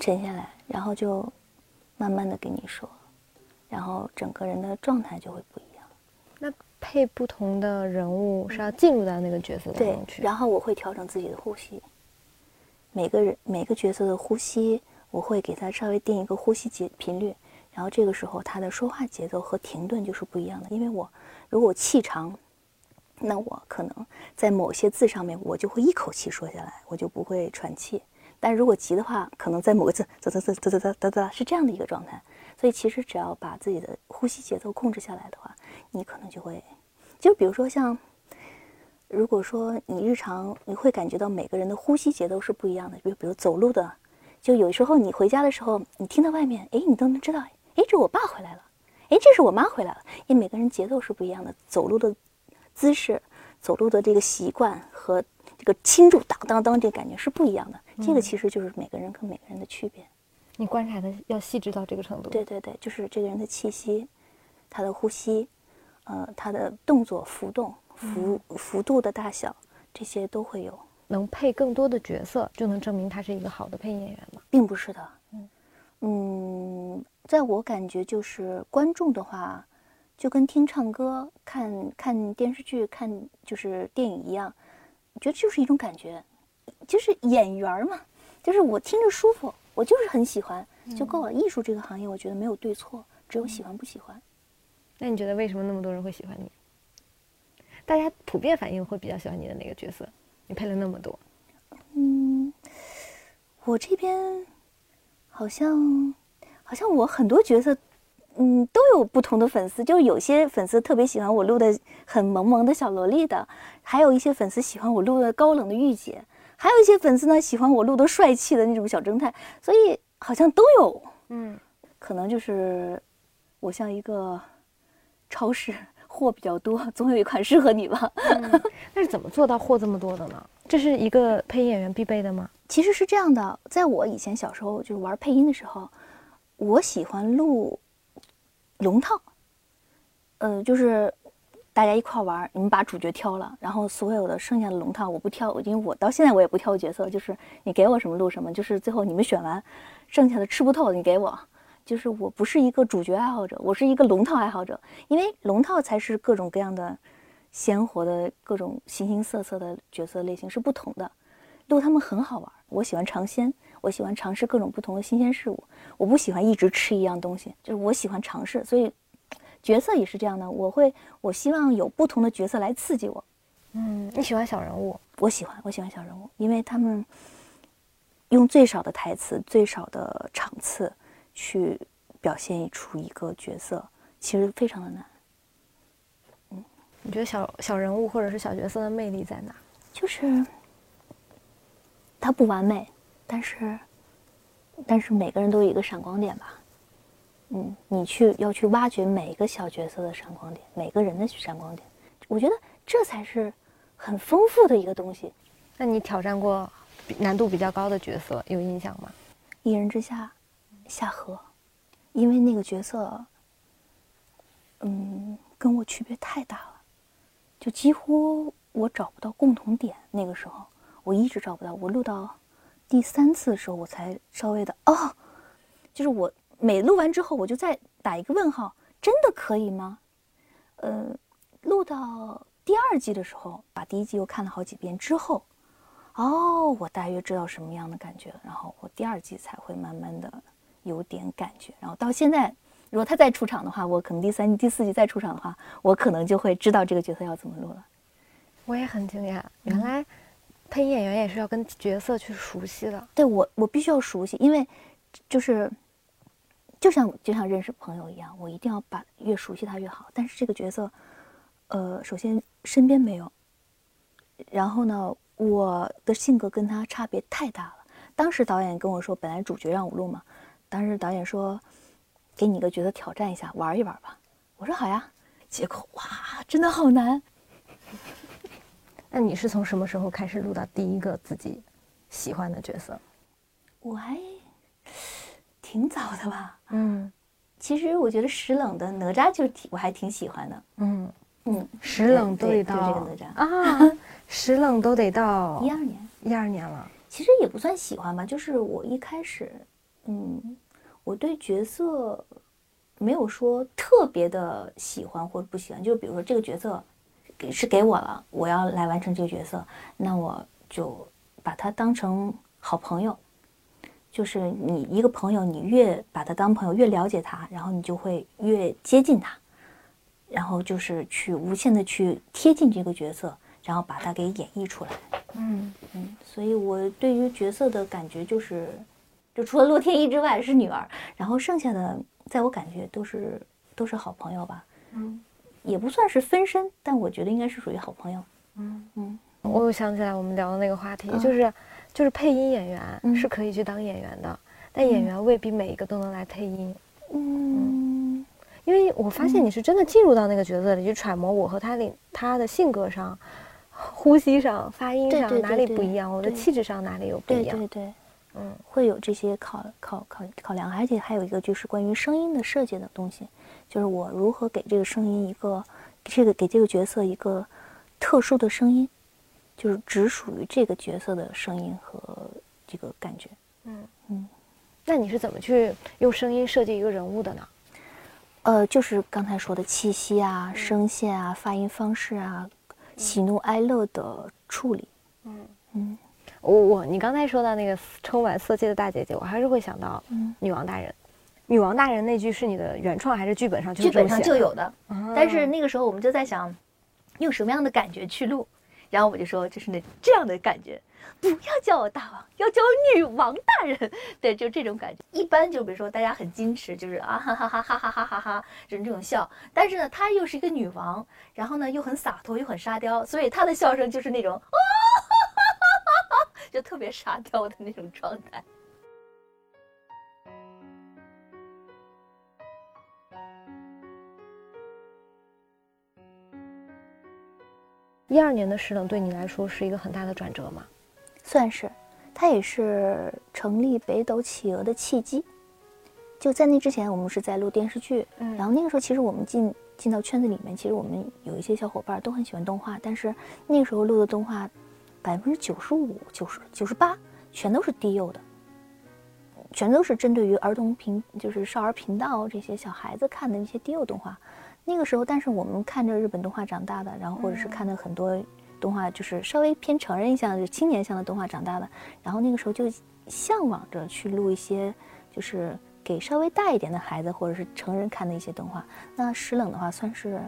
沉下来，然后就慢慢的跟你说，然后整个人的状态就会不一样。那配不同的人物是要进入到那个角色当中去。然后我会调整自己的呼吸。每个人每个角色的呼吸，我会给他稍微定一个呼吸节频率然后这个时候他的说话节奏和停顿就是不一样的。因为我如果气长那我可能在某些字上面我就会一口气说下来我就不会喘气。但如果急的话可能在某个字哒哒哒哒哒哒哒哒是这样的一个状态。所以其实只要把自己的呼吸节奏控制下来的话你可能就会就比如说像如果说你日常你会感觉到每个人的呼吸节奏是不一样的。比如比如走路的就有时候你回家的时候，你听到外面，哎，你都能知道，哎，这我爸回来了，哎，这是我妈回来了，因为每个人节奏是不一样的，走路的姿势，走路的这个习惯和。这个轻重当当当，这个感觉是不一样的。这个其实就是每个人跟每个人的区别。你观察的要细致到这个程度。对对对，就是这个人的气息，他的呼吸，呃，他的动作浮动幅幅度的大小，这些都会有。能配更多的角色，就能证明他是一个好的配音演员吗？并不是的。嗯嗯，在我感觉，就是观众的话，就跟听唱歌、看看电视剧、看就是电影一样。我觉得就是一种感觉，就是演员嘛，就是我听着舒服，我就是很喜欢就够了。艺术这个行业，我觉得没有对错，只有喜欢不喜欢。那你觉得为什么那么多人会喜欢你？大家普遍反应会比较喜欢你的哪个角色？你配了那么多，嗯，我这边好像好像我很多角色。嗯，都有不同的粉丝，就有些粉丝特别喜欢我录的很萌萌的小萝莉的，还有一些粉丝喜欢我录的高冷的御姐，还有一些粉丝呢喜欢我录的帅气的那种小正太，所以好像都有。嗯，可能就是我像一个超市，货比较多，总有一款适合你吧。那是怎么做到货这么多的呢？这是一个配音演员必备的吗？其实是这样的，在我以前小时候就是玩配音的时候，我喜欢录。龙套，呃，就是大家一块玩，你们把主角挑了，然后所有的剩下的龙套我不挑，因为我到现在我也不挑角色，就是你给我什么录什么，就是最后你们选完，剩下的吃不透的你给我，就是我不是一个主角爱好者，我是一个龙套爱好者，因为龙套才是各种各样的鲜活的各种形形色色的角色类型是不同的，录他们很好玩，我喜欢尝鲜。我喜欢尝试各种不同的新鲜事物，我不喜欢一直吃一样东西，就是我喜欢尝试，所以角色也是这样的。我会，我希望有不同的角色来刺激我。嗯，你喜欢小人物？我喜欢，我喜欢小人物，因为他们用最少的台词、最少的场次去表现出一个角色，其实非常的难。嗯你觉得小小人物或者是小角色的魅力在哪？就是他不完美，但是但是每个人都有一个闪光点吧。嗯，你去要去挖掘每一个小角色的闪光点，每个人的闪光点，我觉得这才是很丰富的一个东西。那你挑战过难度比较高的角色，有印象吗？一人之下，夏荷，因为那个角色，嗯，跟我区别太大了，就几乎我找不到共同点。那个时候我一直找不到，我录到第三次的时候，我才稍微的哦，就是我每录完之后，我就再打一个问号，真的可以吗？呃，录到第二季的时候，把第一季又看了好几遍之后。哦，我大约知道什么样的感觉，然后我第二季才会慢慢的有点感觉，然后到现在，如果他再出场的话，我可能第三季、第四季再出场的话，我可能就会知道这个角色要怎么录了。我也很惊讶，原来配音演员也是要跟角色去熟悉的。对我，我必须要熟悉，因为就是就像就像认识朋友一样，我一定要把越熟悉他越好。但是这个角色，呃，首先身边没有，然后呢？我的性格跟他差别太大了。当时导演跟我说，本来主角让我录嘛，当时导演说，给你一个角色挑战一下，玩一玩吧。我说好呀。结果哇，真的好难。那你是从什么时候开始录到第一个自己喜欢的角色？我还挺早的吧。嗯，其实我觉得石冷的哪吒就挺，我还挺喜欢的。嗯嗯，石冷都得到这个哪吒啊。石冷都得到一二年，一二年了。其实也不算喜欢吧，就是我一开始，嗯，我对角色没有说特别的喜欢或者不喜欢。就比如说这个角色给是给我了，我要来完成这个角色，那我就把他当成好朋友。就是你一个朋友，你越把他当朋友，越了解他，然后你就会越接近他，然后就是去无限的去贴近这个角色。然后把它给演绎出来，嗯嗯，所以我对于角色的感觉就是，就除了洛天依之外是女儿，然后剩下的在我感觉都是都是好朋友吧，嗯，也不算是分身，但我觉得应该是属于好朋友，嗯嗯。我又想起来我们聊的那个话题，就是就是配音演员是可以去当演员的，但演员未必每一个都能来配音，嗯，因为我发现你是真的进入到那个角色里去揣摩我和他的他的性格上。呼吸上、发音上哪里不一样？我的气质上哪里有不一样？对对对，嗯，会有这些考考考考量，而且还有一个就是关于声音的设计的东西，就是我如何给这个声音一个，这个给这个角色一个特殊的声音，就是只属于这个角色的声音和这个感觉。嗯嗯，那你是怎么去用声音设计一个人物的呢？呃，就是刚才说的气息啊、声线啊、发音方式啊。喜怒哀乐的处理，嗯嗯，我我你刚才说到那个充满色气的大姐姐，我还是会想到女王大人。女王大人那句是你的原创还是剧本上就剧本上就有的？但是那个时候我们就在想，用什么样的感觉去录，然后我就说就是那这样的感觉。不要叫我大王，要叫我女王大人。对，就这种感觉。一般就比如说大家很矜持，就是啊哈哈哈哈哈哈哈哈，就是这种笑。但是呢，她又是一个女王，然后呢又很洒脱，又很沙雕，所以她的笑声就是那种啊哈哈哈哈哈，就特别沙雕的那种状态。一二年的石冷对你来说是一个很大的转折吗？算是，它也是成立北斗企鹅的契机。就在那之前，我们是在录电视剧，嗯，然后那个时候其实我们进进到圈子里面，其实我们有一些小伙伴都很喜欢动画，但是那个时候录的动画，百分之九十五、九十九十八全都是低幼的，全都是针对于儿童频，就是少儿频道这些小孩子看的一些低幼动画。那个时候，但是我们看着日本动画长大的，然后或者是看的很多。动画就是稍微偏成人向、就青年向的动画长大的，然后那个时候就向往着去录一些，就是给稍微大一点的孩子或者是成人看的一些动画。那《石冷》的话算是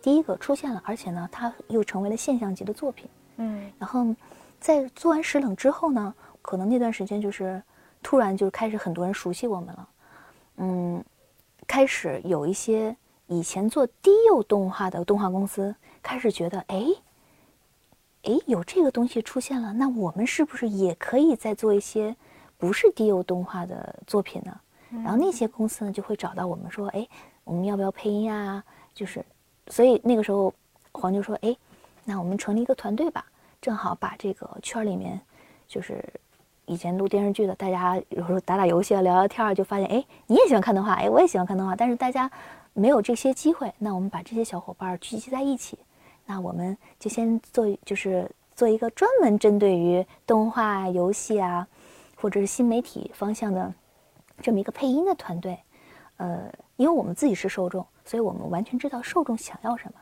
第一个出现了，而且呢，它又成为了现象级的作品。嗯，然后在做完《石冷》之后呢，可能那段时间就是突然就开始很多人熟悉我们了，嗯，开始有一些以前做低幼动画的动画公司开始觉得，哎，哎，有这个东西出现了，那我们是不是也可以再做一些不是低幼动画的作品呢？然后那些公司呢就会找到我们说，哎，我们要不要配音啊？就是，所以那个时候黄就说，哎，那我们成立一个团队吧，正好把这个圈里面，就是以前录电视剧的，大家有时候打打游戏啊，聊聊天儿，就发现，哎，你也喜欢看动画，哎，我也喜欢看动画，但是大家没有这些机会，那我们把这些小伙伴聚集在一起。那我们就先做，就是做一个专门针对于动画、游戏啊，或者是新媒体方向的这么一个配音的团队。呃，因为我们自己是受众，所以我们完全知道受众想要什么，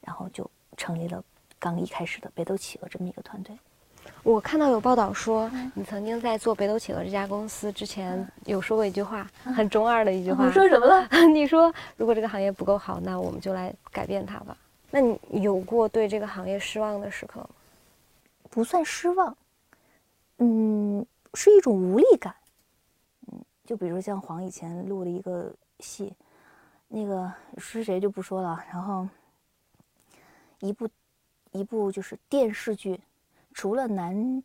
然后就成立了刚一开始的北斗企鹅这么一个团队。我看到有报道说，你曾经在做北斗企鹅这家公司之前，有说过一句话，很中二的一句话。你说什么了？你说，如果这个行业不够好，那我们就来改变它吧。那你有过对这个行业失望的时刻吗？不算失望，嗯，是一种无力感。嗯，就比如像黄以前录了一个戏，那个是谁就不说了。然后一部一部就是电视剧，除了男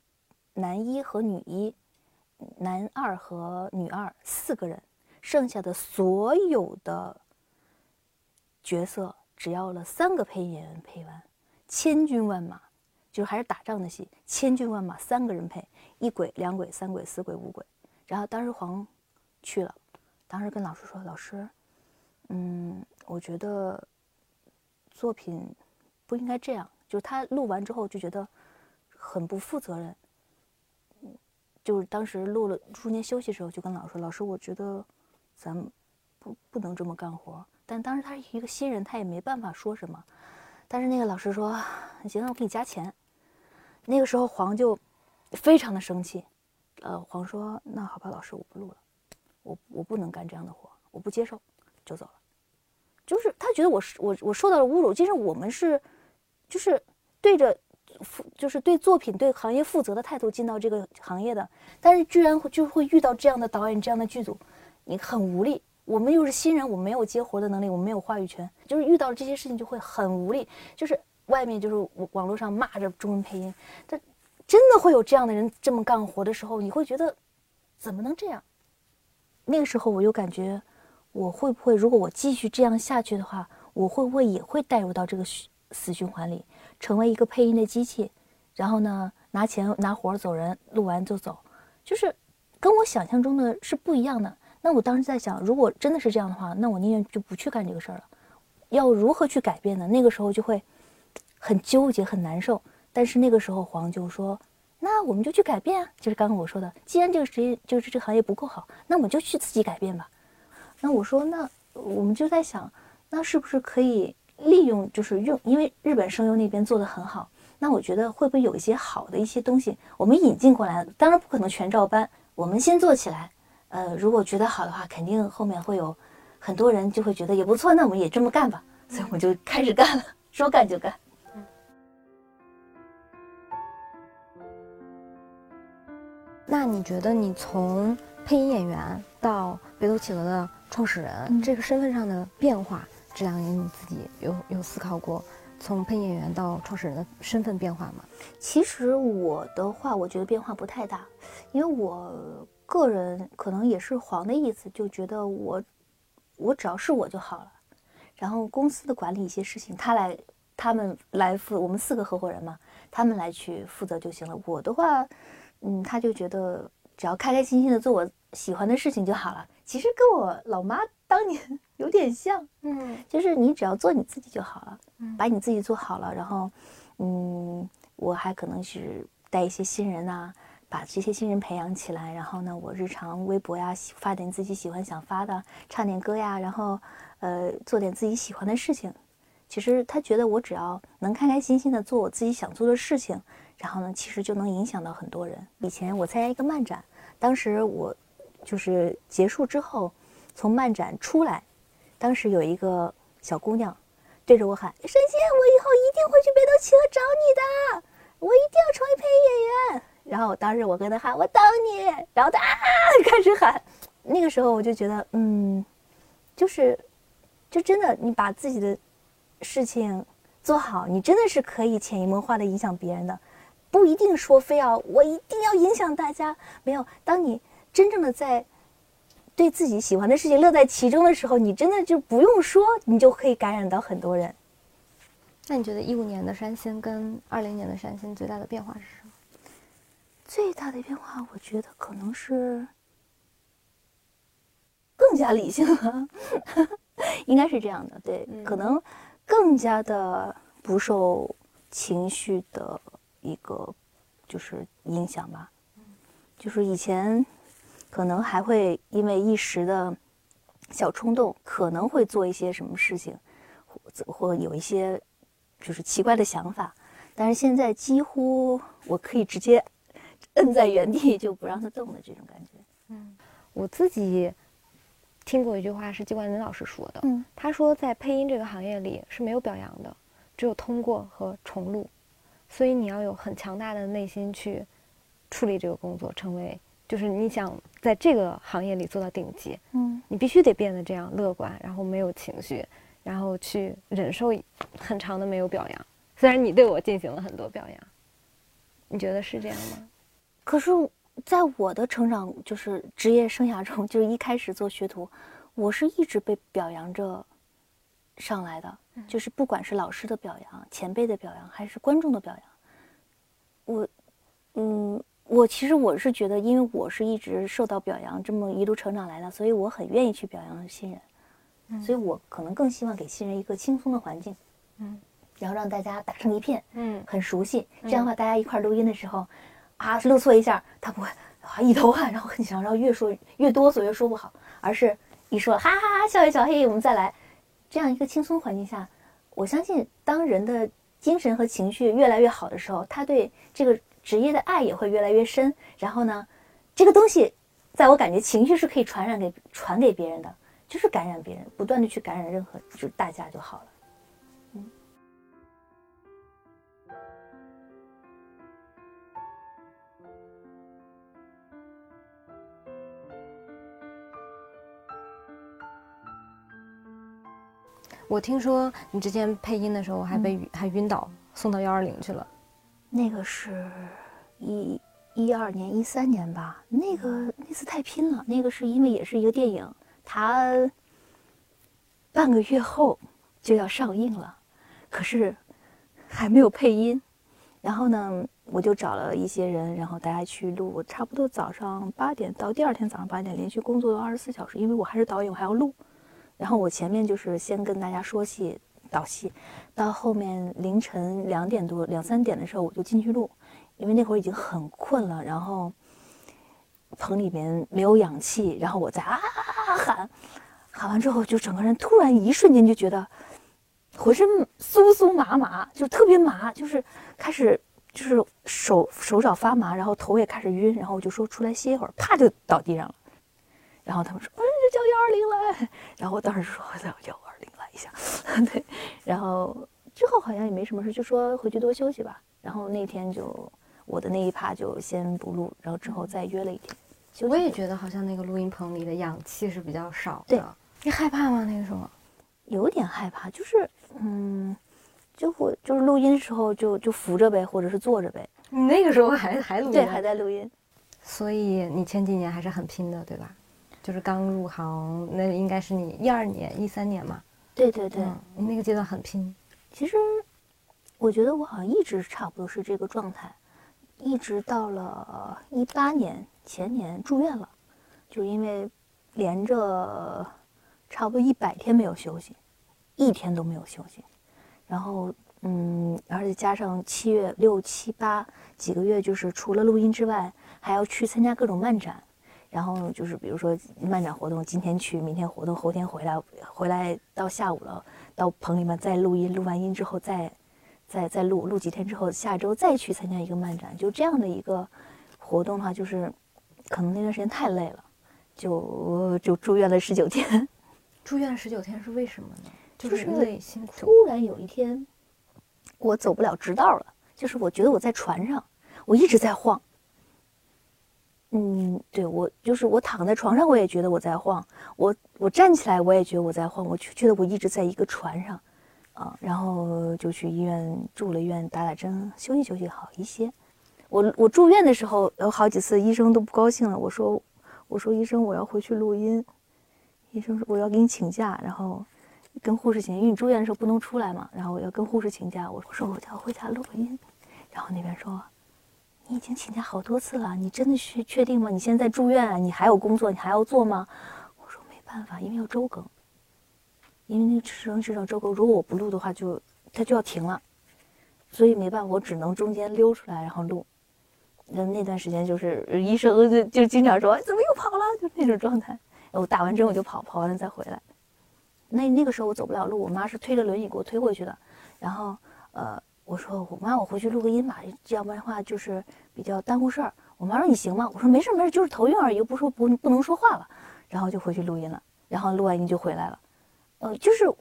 男一和女一，男二和女二四个人，剩下的所有的角色。只要了三个配音演员配完，千军万马，就是还是打仗的戏，千军万马三个人配，一鬼、两鬼、三鬼、四鬼、五鬼。然后当时黄去了，当时跟老师说：“老师，嗯，我觉得作品不应该这样。”就是他录完之后就觉得很不负责任。就是当时录了中间休息的时候，就跟老师说：“老师，我觉得咱不不能这么干活。”但当时他是一个新人，他也没办法说什么。但是那个老师说：“行，我给你加钱。”那个时候黄就非常的生气。呃，黄说：“那好吧，老师，我不录了，我我不能干这样的活，我不接受，就走了。”就是他觉得我是我我受到了侮辱。其实我们是就是对着负就是对作品对行业负责的态度进到这个行业的，但是居然会就会遇到这样的导演这样的剧组，你很无力。我们又是新人，我没有接活的能力，我没有话语权，就是遇到这些事情就会很无力。就是外面就是网络上骂着中文配音，但真的会有这样的人这么干活的时候，你会觉得怎么能这样？那个时候我就感觉，我会不会如果我继续这样下去的话，我会不会也会带入到这个死循环里，成为一个配音的机器，然后呢拿钱拿活走人，录完就走，就是跟我想象中的是不一样的。那我当时在想，如果真的是这样的话，那我宁愿就不去干这个事儿了。要如何去改变呢？那个时候就会很纠结、很难受。但是那个时候黄就说：“那我们就去改变啊！”就是刚刚我说的，既然这个职业就是这个行业不够好，那我们就去自己改变吧。那我说，那我们就在想，那是不是可以利用，就是用，因为日本声优那边做的很好，那我觉得会不会有一些好的一些东西，我们引进过来？当然不可能全照搬，我们先做起来。呃，如果觉得好的话，肯定后面会有很多人就会觉得也不错，那我们也这么干吧。所以我就开始干了，说干就干。那你觉得你从配音演员到北斗企鹅的创始人这个身份上的变化，这两年你自己有有思考过从配音演员到创始人的身份变化吗？其实我的话，我觉得变化不太大，因为我。个人可能也是黄的意思，就觉得我，我只要是我就好了。然后公司的管理一些事情，他来，他们来负，我们四个合伙人嘛，他们来去负责就行了。我的话，嗯，他就觉得只要开开心心的做我喜欢的事情就好了。其实跟我老妈当年 有点像，嗯，就是你只要做你自己就好了，把你自己做好了，然后，嗯，我还可能是带一些新人呐。把这些新人培养起来，然后呢，我日常微博呀，发点自己喜欢想发的，唱点歌呀，然后，呃，做点自己喜欢的事情。其实他觉得我只要能开开心心的做我自己想做的事情，然后呢，其实就能影响到很多人。以前我参加一个漫展，当时我就是结束之后，从漫展出来，当时有一个小姑娘对着我喊：“神仙，我以后一定会去北斗企鹅找你的，我一定要成为配音演员。”然后当时我跟她喊我等你，然后她啊 开始喊，那个时候我就觉得嗯，就是就真的你把自己的事情做好，你真的是可以潜移默化的影响别人的，不一定说非要我一定要影响大家，没有，当你真正的在。对自己喜欢的事情乐在其中的时候，你真的就不用说，你就可以感染到很多人。那你觉得一五年的山新跟二零年的山新最大的变化是什么？最大的变化，我觉得可能是更加理性了，应该是这样的。对，可能更加的不受情绪的一个就是影响吧。就是以前。可能还会因为一时的小冲动，可能会做一些什么事情，或或有一些就是奇怪的想法。但是现在几乎我可以直接 摁在原地就不让他动的这种感觉。嗯，我自己听过一句话是季冠霖老师说的，嗯，他说在配音这个行业里是没有表扬的，只有通过和重录，所以你要有很强大的内心去处理这个工作，成为。就是你想在这个行业里做到顶级，嗯，你必须得变得这样乐观，然后没有情绪，然后去忍受很长的没有表扬。虽然你对我进行了很多表扬，你觉得是这样吗？可是，在我的成长就是职业生涯中，就是一开始做学徒，我是一直被表扬着上来的，就是不管是老师的表扬、前辈的表扬，还是观众的表扬，我，嗯。我其实我是觉得，因为我是一直受到表扬，这么一路成长来的，所以我很愿意去表扬新人，所以我可能更希望给新人一个轻松的环境，嗯，然后让大家打成一片，嗯，很熟悉，这样的话大家一块录音的时候，啊，录错一下他不会啊一头汗，然后很想，然后越说越哆嗦越说不好，而是一说哈哈哈笑一笑，嘿，我们再来，这样一个轻松环境下，我相信当人的精神和情绪越来越好的时候，他对这个。职业的爱也会越来越深，然后呢，这个东西，在我感觉情绪是可以传染给传给别人的，就是感染别人，不断的去感染任何就大家就好了。嗯，我听说你之前配音的时候还被还晕倒，送到幺二零去了。那个是一一二年、一三年吧。那个那次太拼了。那个是因为也是一个电影，它半个月后就要上映了，可是还没有配音。然后呢，我就找了一些人，然后大家去录。我差不多早上八点到第二天早上八点，连续工作了二十四小时，因为我还是导演，我还要录。然后我前面就是先跟大家说戏。导戏，到后面凌晨两点多、两三点的时候，我就进去录，因为那会儿已经很困了。然后棚里面没有氧气，然后我在啊啊啊喊，喊完之后就整个人突然一瞬间就觉得浑身酥酥麻麻，就特别麻，就是开始就是手手脚发麻，然后头也开始晕，然后我就说出来歇一会儿，啪就倒地上了。然后他们说：“嗯，就，叫幺二零来。”然后我当时说：“我叫。”一下，对，然后之后好像也没什么事，就说回去多休息吧。然后那天就我的那一趴就先不录，然后之后再约了一天。我也觉得好像那个录音棚里的氧气是比较少的。对，你害怕吗？那个时候有点害怕，就是嗯，就我就是录音的时候就就扶着呗，或者是坐着呗。你那个时候还还录音？对，还在录音。所以你前几年还是很拼的，对吧？就是刚入行，那应该是你一二年、一三年嘛。对对对，你那个阶段很拼。其实，我觉得我好像一直差不多是这个状态，一直到了一八年前年住院了，就因为连着差不多一百天没有休息，一天都没有休息。然后，嗯，而且加上七月六七八几个月，就是除了录音之外，还要去参加各种漫展。然后就是，比如说漫展活动，今天去，明天活动，后天回来，回来到下午了，到棚里面再录音，录完音之后再，再再录，录几天之后，下周再去参加一个漫展，就这样的一个活动的话，就是可能那段时间太累了，就就住院了十九天。住院十九天是为什么呢？就是累辛苦。突然有一天，我走不了直道了，就是我觉得我在船上，我一直在晃。嗯，对我就是我躺在床上，我也觉得我在晃；我我站起来，我也觉得我在晃。我就觉得我一直在一个船上，啊，然后就去医院住了院，打打针，休息休息好一些。我我住院的时候有好几次，医生都不高兴了。我说我说医生，我要回去录音。医生说我要给你请假，然后跟护士请，因为你住院的时候不能出来嘛。然后我要跟护士请假，我说我要回家录个音。然后那边说。你已经请假好多次了，你真的是确定吗？你现在住院，你还有工作，你还要做吗？我说没办法，因为要周更，因为那个只能至少周更，如果我不录的话，就它就要停了，所以没办法，我只能中间溜出来然后录。那那段时间就是医生就就经常说怎么又跑了，就那种状态。我打完针我就跑，跑完了再回来。那那个时候我走不了路，我妈是推着轮椅给我推过去的，然后呃。我说我妈，我回去录个音吧，要不然的话就是比较耽误事儿。我妈说你行吗？我说没事没事，就是头晕而已，又不说不不能说话了。然后就回去录音了，然后录完音就回来了。呃，就是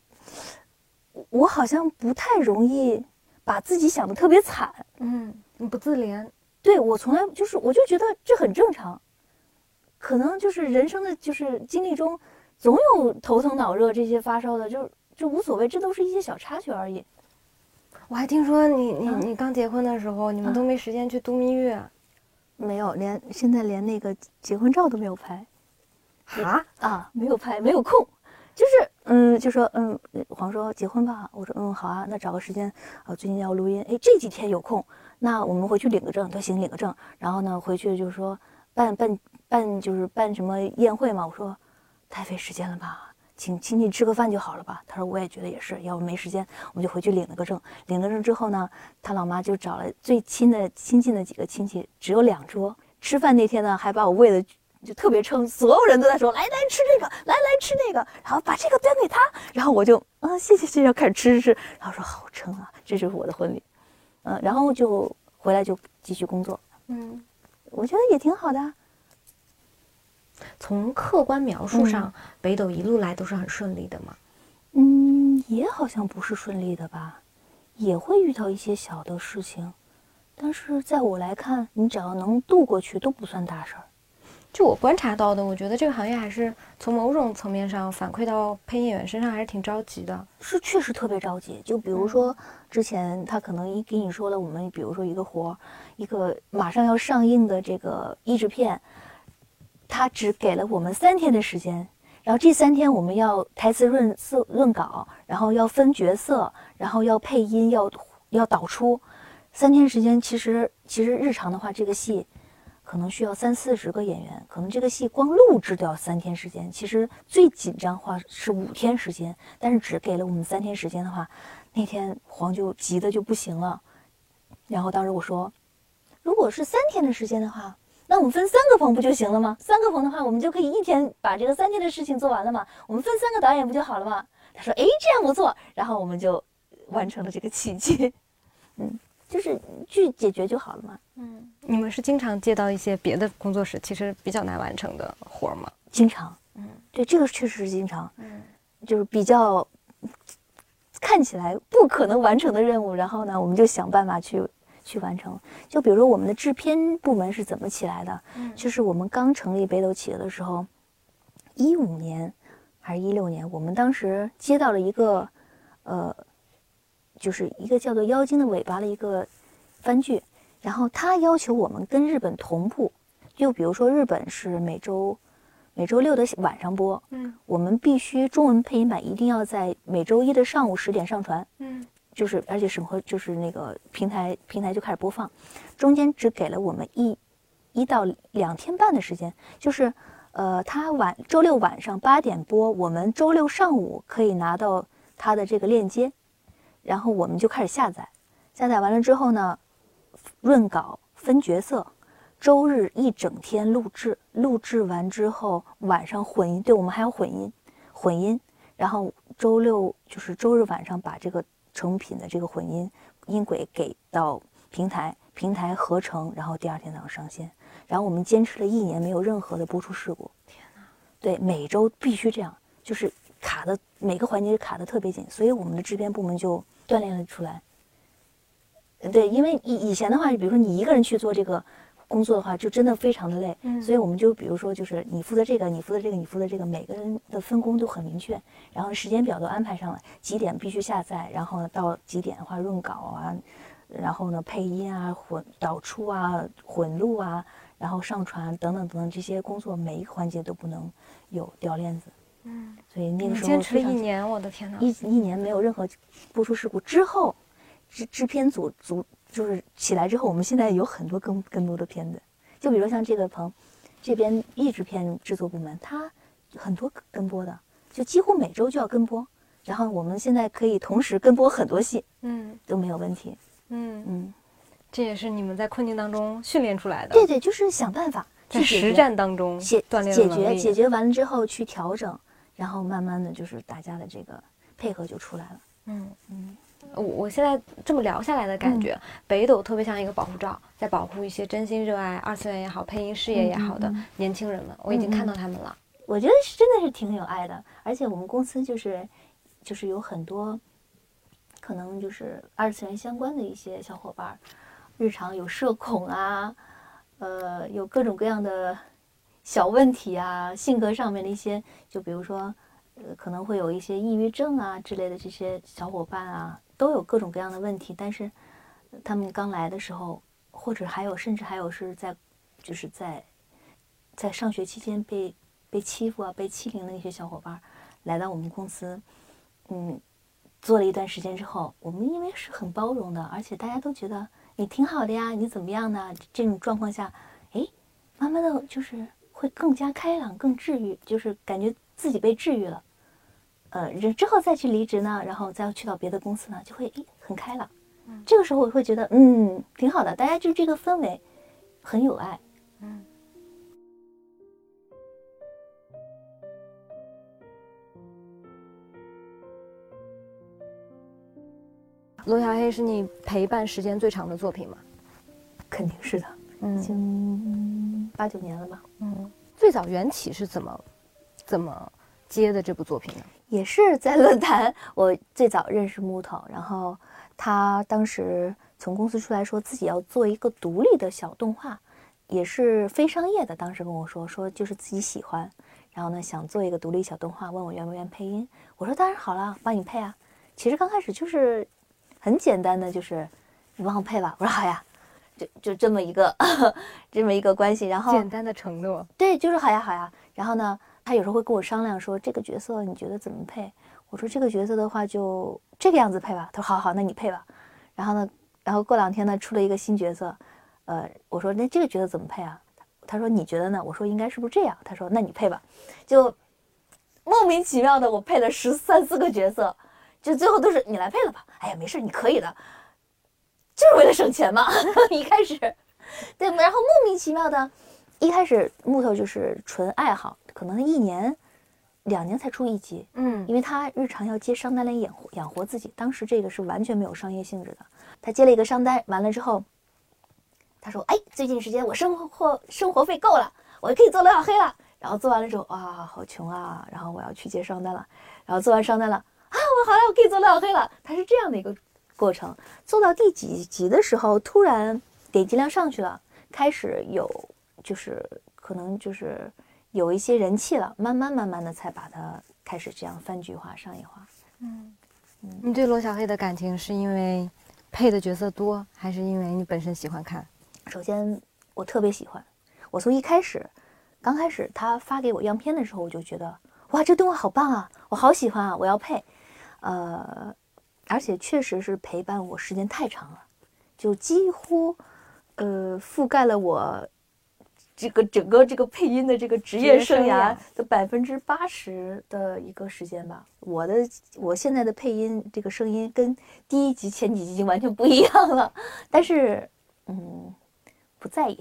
我好像不太容易把自己想的特别惨，嗯，你不自怜。对我从来就是我就觉得这很正常，可能就是人生的就是经历中总有头疼脑热这些发烧的，就就无所谓，这都是一些小插曲而已。我还听说你你你刚结婚的时候，你们都没时间去度蜜月，没有，连现在连那个结婚照都没有拍，啊啊，没有拍，没有空，就是嗯，就说嗯，黄说结婚吧，我说嗯好啊，那找个时间啊，最近要录音，哎，这几天有空，那我们回去领个证，都行，领个证，然后呢，回去就是说办办办，就是办什么宴会嘛，我说太费时间了吧。请亲戚吃个饭就好了吧？他说我也觉得也是，要不没时间，我们就回去领了个证。领了证之后呢，他老妈就找了最亲的亲近的几个亲戚，只有两桌。吃饭那天呢，还把我喂的就特别撑，所有人都在说来来吃这个，来来吃那个，然后把这个端给他。然后我就啊谢谢谢谢，开始吃吃吃。然后说好撑啊，这就是我的婚礼。嗯，然后就回来就继续工作。嗯，我觉得也挺好的。从客观描述上，北斗一路来都是很顺利的嘛？嗯，也好像不是顺利的吧，也会遇到一些小的事情，但是在我来看，你只要能度过去都不算大事儿。就我观察到的，我觉得这个行业还是从某种层面上反馈到配音演员身上还是挺着急的，是确实特别着急。就比如说之前他可能一给你说了，我们比如说一个活儿，一个马上要上映的这个译制片。他只给了我们三天的时间，然后这三天我们要台词润色、润稿，然后要分角色，然后要配音，要要导出。三天时间，其实其实日常的话，这个戏可能需要三四十个演员，可能这个戏光录制都要三天时间。其实最紧张话是五天时间，但是只给了我们三天时间的话，那天黄就急的就不行了。然后当时我说，如果是三天的时间的话。那我们分三个棚不就行了吗？三个棚的话，我们就可以一天把这个三天的事情做完了嘛。我们分三个导演不就好了吗？他说：“哎，这样不错。”然后我们就完成了这个奇迹。嗯，就是去解决就好了嘛。嗯，你们是经常接到一些别的工作室其实比较难完成的活儿吗？经常。嗯，对，这个确实是经常。嗯，就是比较看起来不可能完成的任务，然后呢，我们就想办法去。去完成，就比如说我们的制片部门是怎么起来的？嗯，就是我们刚成立北斗企鹅的时候，一五年还是一六年，我们当时接到了一个，呃，就是一个叫做《妖精的尾巴》的一个番剧，然后他要求我们跟日本同步，就比如说日本是每周每周六的晚上播，嗯，我们必须中文配音版一定要在每周一的上午十点上传，嗯。就是，而且审核就是那个平台，平台就开始播放，中间只给了我们一一到两天半的时间，就是，呃，他晚周六晚上八点播，我们周六上午可以拿到他的这个链接，然后我们就开始下载，下载完了之后呢，润稿分角色，周日一整天录制，录制完之后晚上混音，对我们还要混音，混音，然后周六就是周日晚上把这个。成品的这个混音音轨给到平台，平台合成，然后第二天早上上线。然后我们坚持了一年，没有任何的播出事故。天哪！对，每周必须这样，就是卡的每个环节卡的特别紧，所以我们的制片部门就锻炼了出来。对，因为以以前的话，比如说你一个人去做这个工作的话，就真的非常的累。嗯所以我们就比如说，就是你负责这个，你负责这个，你负责这个，每个人的分工都很明确，然后时间表都安排上了，几点必须下载，然后呢到几点的话润稿啊，然后呢配音啊、混导出啊、混录啊，然后上传等等等等这些工作，每一个环节都不能有掉链子。嗯，所以那个时候坚持了一年，我的天哪！一一年没有任何播出事故之后，制制片组组就是起来之后，我们现在有很多更更多的片子，就比如像这个棚，这边译制片制作部门，它很多跟播的，就几乎每周就要跟播，然后我们现在可以同时跟播很多戏嗯。都没有问题。嗯，嗯，这也是你们在困境当中训练出来的。对对，就是想办法在去实战当中解锻炼解决解决完了之后去调整，然后慢慢的就是大家的这个配合就出来了。嗯。嗯我我现在这么聊下来的感觉，北斗特别像一个保护罩，在保护一些真心热爱二次元也好、配音事业也好的年轻人们。我已经看到他们了。我觉得是真的是挺有爱的，而且我们公司就是就是有很多可能就是二次元相关的一些小伙伴儿，日常有社恐啊，呃，有各种各样的小问题啊，性格上面的一些，就比如说呃可能会有一些抑郁症啊之类的这些小伙伴啊，都有各种各样的问题，但是他们刚来的时候，或者还有甚至还有是在就是在在上学期间被被欺负啊、被欺凌的那些小伙伴来到我们公司，嗯，做了一段时间之后，我们因为是很包容的，而且大家都觉得你挺好的呀，你怎么样呢？这种状况下，哎，慢慢的就是会更加开朗、更治愈，就是感觉自己被治愈了。呃，之之后再去离职呢，然后再去到别的公司呢，就会诶很开朗。这个时候我会觉得，嗯，挺好的，大家就这个氛围很有爱。嗯罗小黑是你陪伴时间最长的作品吗？肯定是的，已嗯经八九年了吧。嗯。最早缘起是怎么怎么接的这部作品呢？也是在论坛，我最早认识木头，然后他当时从公司出来说自己要做一个独立的小动画，也是非商业的。当时跟我说说就是自己喜欢，然后呢想做一个独立小动画，问我愿不愿意配音。我说当然好了，帮你配啊。其实刚开始就是很简单的，就是你帮我配吧。我说好呀，就就这么一个 这么一个关系。然后简单的承诺。对，就是好呀好呀。然后呢，他有时候会跟我商量说这个角色你觉得怎么配？我说这个角色的话就这个样子配吧。他说好好，那你配吧。然后呢，然后过两天呢出了一个新角色，呃，我说那这个角色怎么配啊？他说你觉得呢？我说应该是不是这样？他说那你配吧。就莫名其妙的我配了十三四个角色，就最后都是你来配了吧。哎呀，没事，你可以的，就是为了省钱嘛。一开始，对，然后莫名其妙的。一开始木头就是纯爱好，可能一年、两年才出一集，嗯因为他日常要接商单来养活养活自己。当时这个是完全没有商业性质的。他接了一个商单，完了之后，他说：“哎，最近时间我生活生活费够了，我可以做罗小黑了。”然后做完了之后，哇，好穷啊！然后我要去接商单了。然后做完商单了，啊，我好了，我可以做罗小黑了。他是这样的一个过程。做到第几集的时候，突然点击量上去了，开始有就是可能就是有一些人气了，慢慢慢慢的才把它开始这样番剧化、商业化。嗯你对罗小黑的感情是因为配的角色多，还是因为你本身喜欢看？首先，我特别喜欢，我从一开始，刚开始他发给我样片的时候，我就觉得哇，这动画好棒啊，我好喜欢啊，我要配。呃，而且确实是陪伴我时间太长了，就几乎呃覆盖了我这个整个这个配音的这个职业生涯的百分之八十的一个时间吧。我的我现在的配音这个声音跟第一集前几集已经完全不一样了，但是嗯不在意，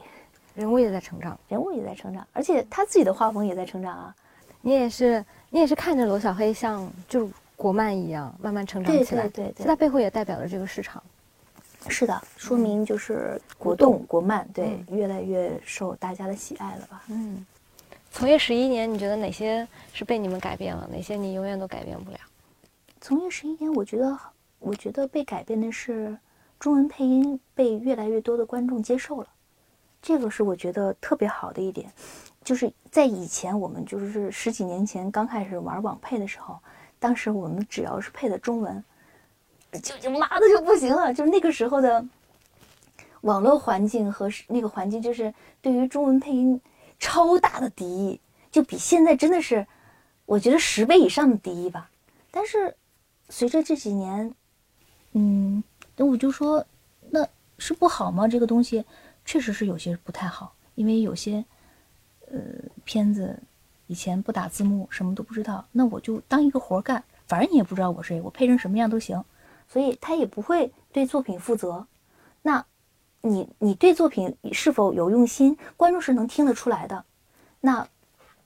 人物也在成长，人物也在成长，而且他自己的画风也在成长啊。你也是，你也是看着罗小黑像就是国漫一样慢慢成长起来，对对对在它背后也代表了这个市场。是的，说明就是国动国漫对、越来越受大家的喜爱了吧？嗯，从业十一年，你觉得哪些是被你们改变了，哪些你永远都改变不了？从业十一年，我觉得我觉得被改变的是中文配音被越来越多的观众接受了，这个是我觉得特别好的一点，就是在以前我们就是十几年前刚开始玩网配的时候，当时我们只要是配的中文，就就妈的就不行了，就是那个时候的网络环境和那个环境，就是对于中文配音超大的敌意，就比现在真的是我觉得十倍以上的敌意吧。但是随着这几年，嗯，那我就说，那是不好吗？这个东西。确实是有些不太好，因为有些，呃，片子以前不打字幕，什么都不知道，那我就当一个活干，反正你也不知道我是谁，我配成什么样都行，所以他也不会对作品负责。那，你你对作品是否有用心，观众是能听得出来的。那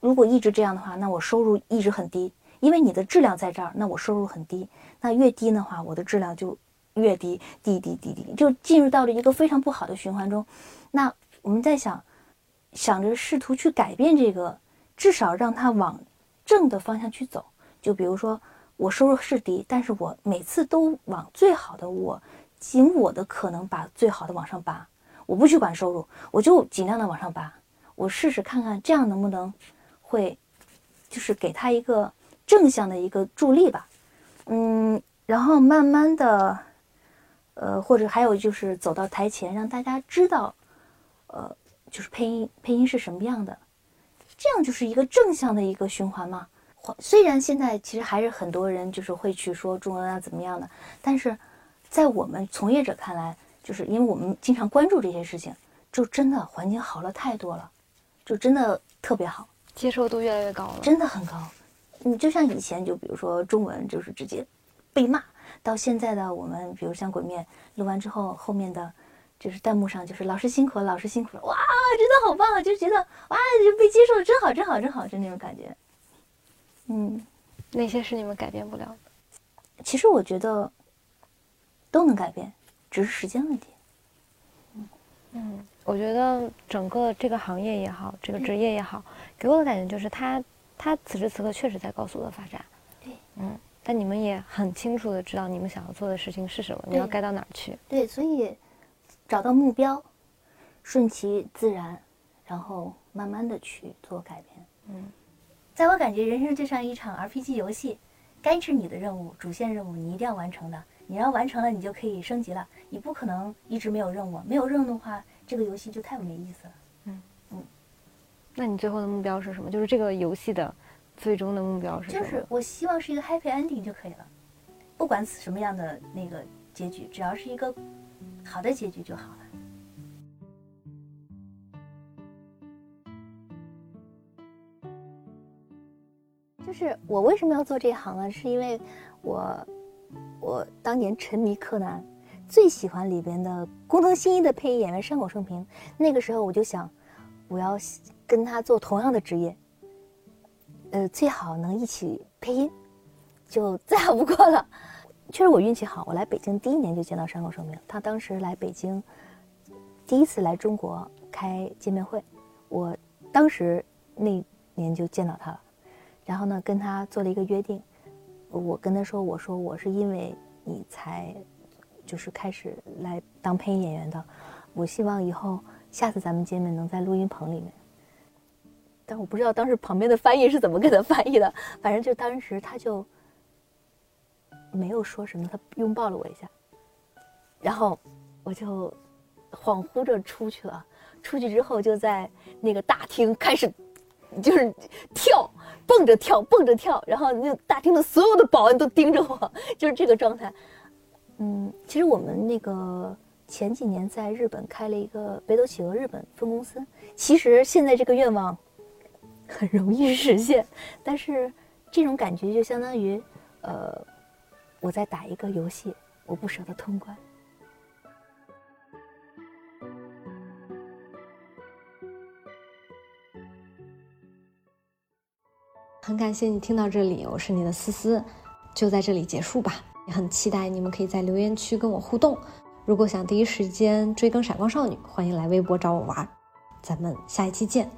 如果一直这样的话，那我收入一直很低，因为你的质量在这儿，那我收入很低。那越低的话，我的质量就。越低，低低低低，就进入到了一个非常不好的循环中。那我们在想，想着试图去改变这个，至少让它往正的方向去走。就比如说，我收入是低，但是我每次都往最好的，我尽我的可能把最好的往上拔。我不去管收入，我就尽量的往上拔。我试试看看，这样能不能会，就是给他一个正向的一个助力吧。嗯，然后慢慢的。呃，或者还有就是走到台前，让大家知道，呃，就是配音配音是什么样的，这样就是一个正向的一个循环嘛。虽然现在其实还是很多人就是会去说中文啊怎么样的，但是在我们从业者看来，就是因为我们经常关注这些事情，就真的环境好了太多了，就真的特别好，接受度越来越高了，真的很高。你就像以前，就比如说中文就是直接被骂。到现在的我们，比如像《鬼面》录完之后，后面的，就是弹幕上就是“老师辛苦了，老师辛苦了”，哇，真的好棒啊！就觉得哇，就被接受，真好，真好，真好，就那种感觉。嗯，那些是你们改变不了的。其实我觉得都能改变，只是时间问题。嗯嗯，我觉得整个这个行业也好，这个职业也好，给我的感觉就是，他他此时此刻确实在高速的发展。对，嗯。但你们也很清楚的知道你们想要做的事情是什么，你要该到哪儿去？对，所以找到目标，顺其自然，然后慢慢的去做改变。嗯，在我感觉，人生就像一场 RPG 游戏，该是你的任务，主线任务你一定要完成的。你要完成了，你就可以升级了。你不可能一直没有任务，没有任务的话，这个游戏就太没意思了。嗯嗯，那你最后的目标是什么？就是这个游戏的。最终的目标是什么？就是我希望是一个 happy ending 就可以了，不管什么样的那个结局，只要是一个好的结局就好了。就是我为什么要做这一行呢？是因为我我当年沉迷柯南，最喜欢里边的工藤新一的配音演员山口胜平。那个时候我就想，我要跟他做同样的职业。呃，最好能一起配音，就再好不过了。确实我运气好，我来北京第一年就见到山口胜平。他当时来北京，第一次来中国开见面会，我当时那年就见到他了。然后呢，跟他做了一个约定，我跟他说：“我说我是因为你才，就是开始来当配音演员的。我希望以后下次咱们见面能在录音棚里面。”但我不知道当时旁边的翻译是怎么给他翻译的，反正就当时他就没有说什么，他拥抱了我一下，然后我就恍惚着出去了。出去之后就在那个大厅开始就是跳，蹦着跳，蹦着跳，然后那大厅的所有的保安都盯着我，就是这个状态。嗯，其实我们那个前几年在日本开了一个北斗企鹅日本分公司，其实现在这个愿望。很容易实现，但是这种感觉就相当于，呃，我在打一个游戏，我不舍得通关。很感谢你听到这里，我是你的思思，就在这里结束吧。也很期待你们可以在留言区跟我互动。如果想第一时间追更《闪光少女》，欢迎来微博找我玩。咱们下一期见。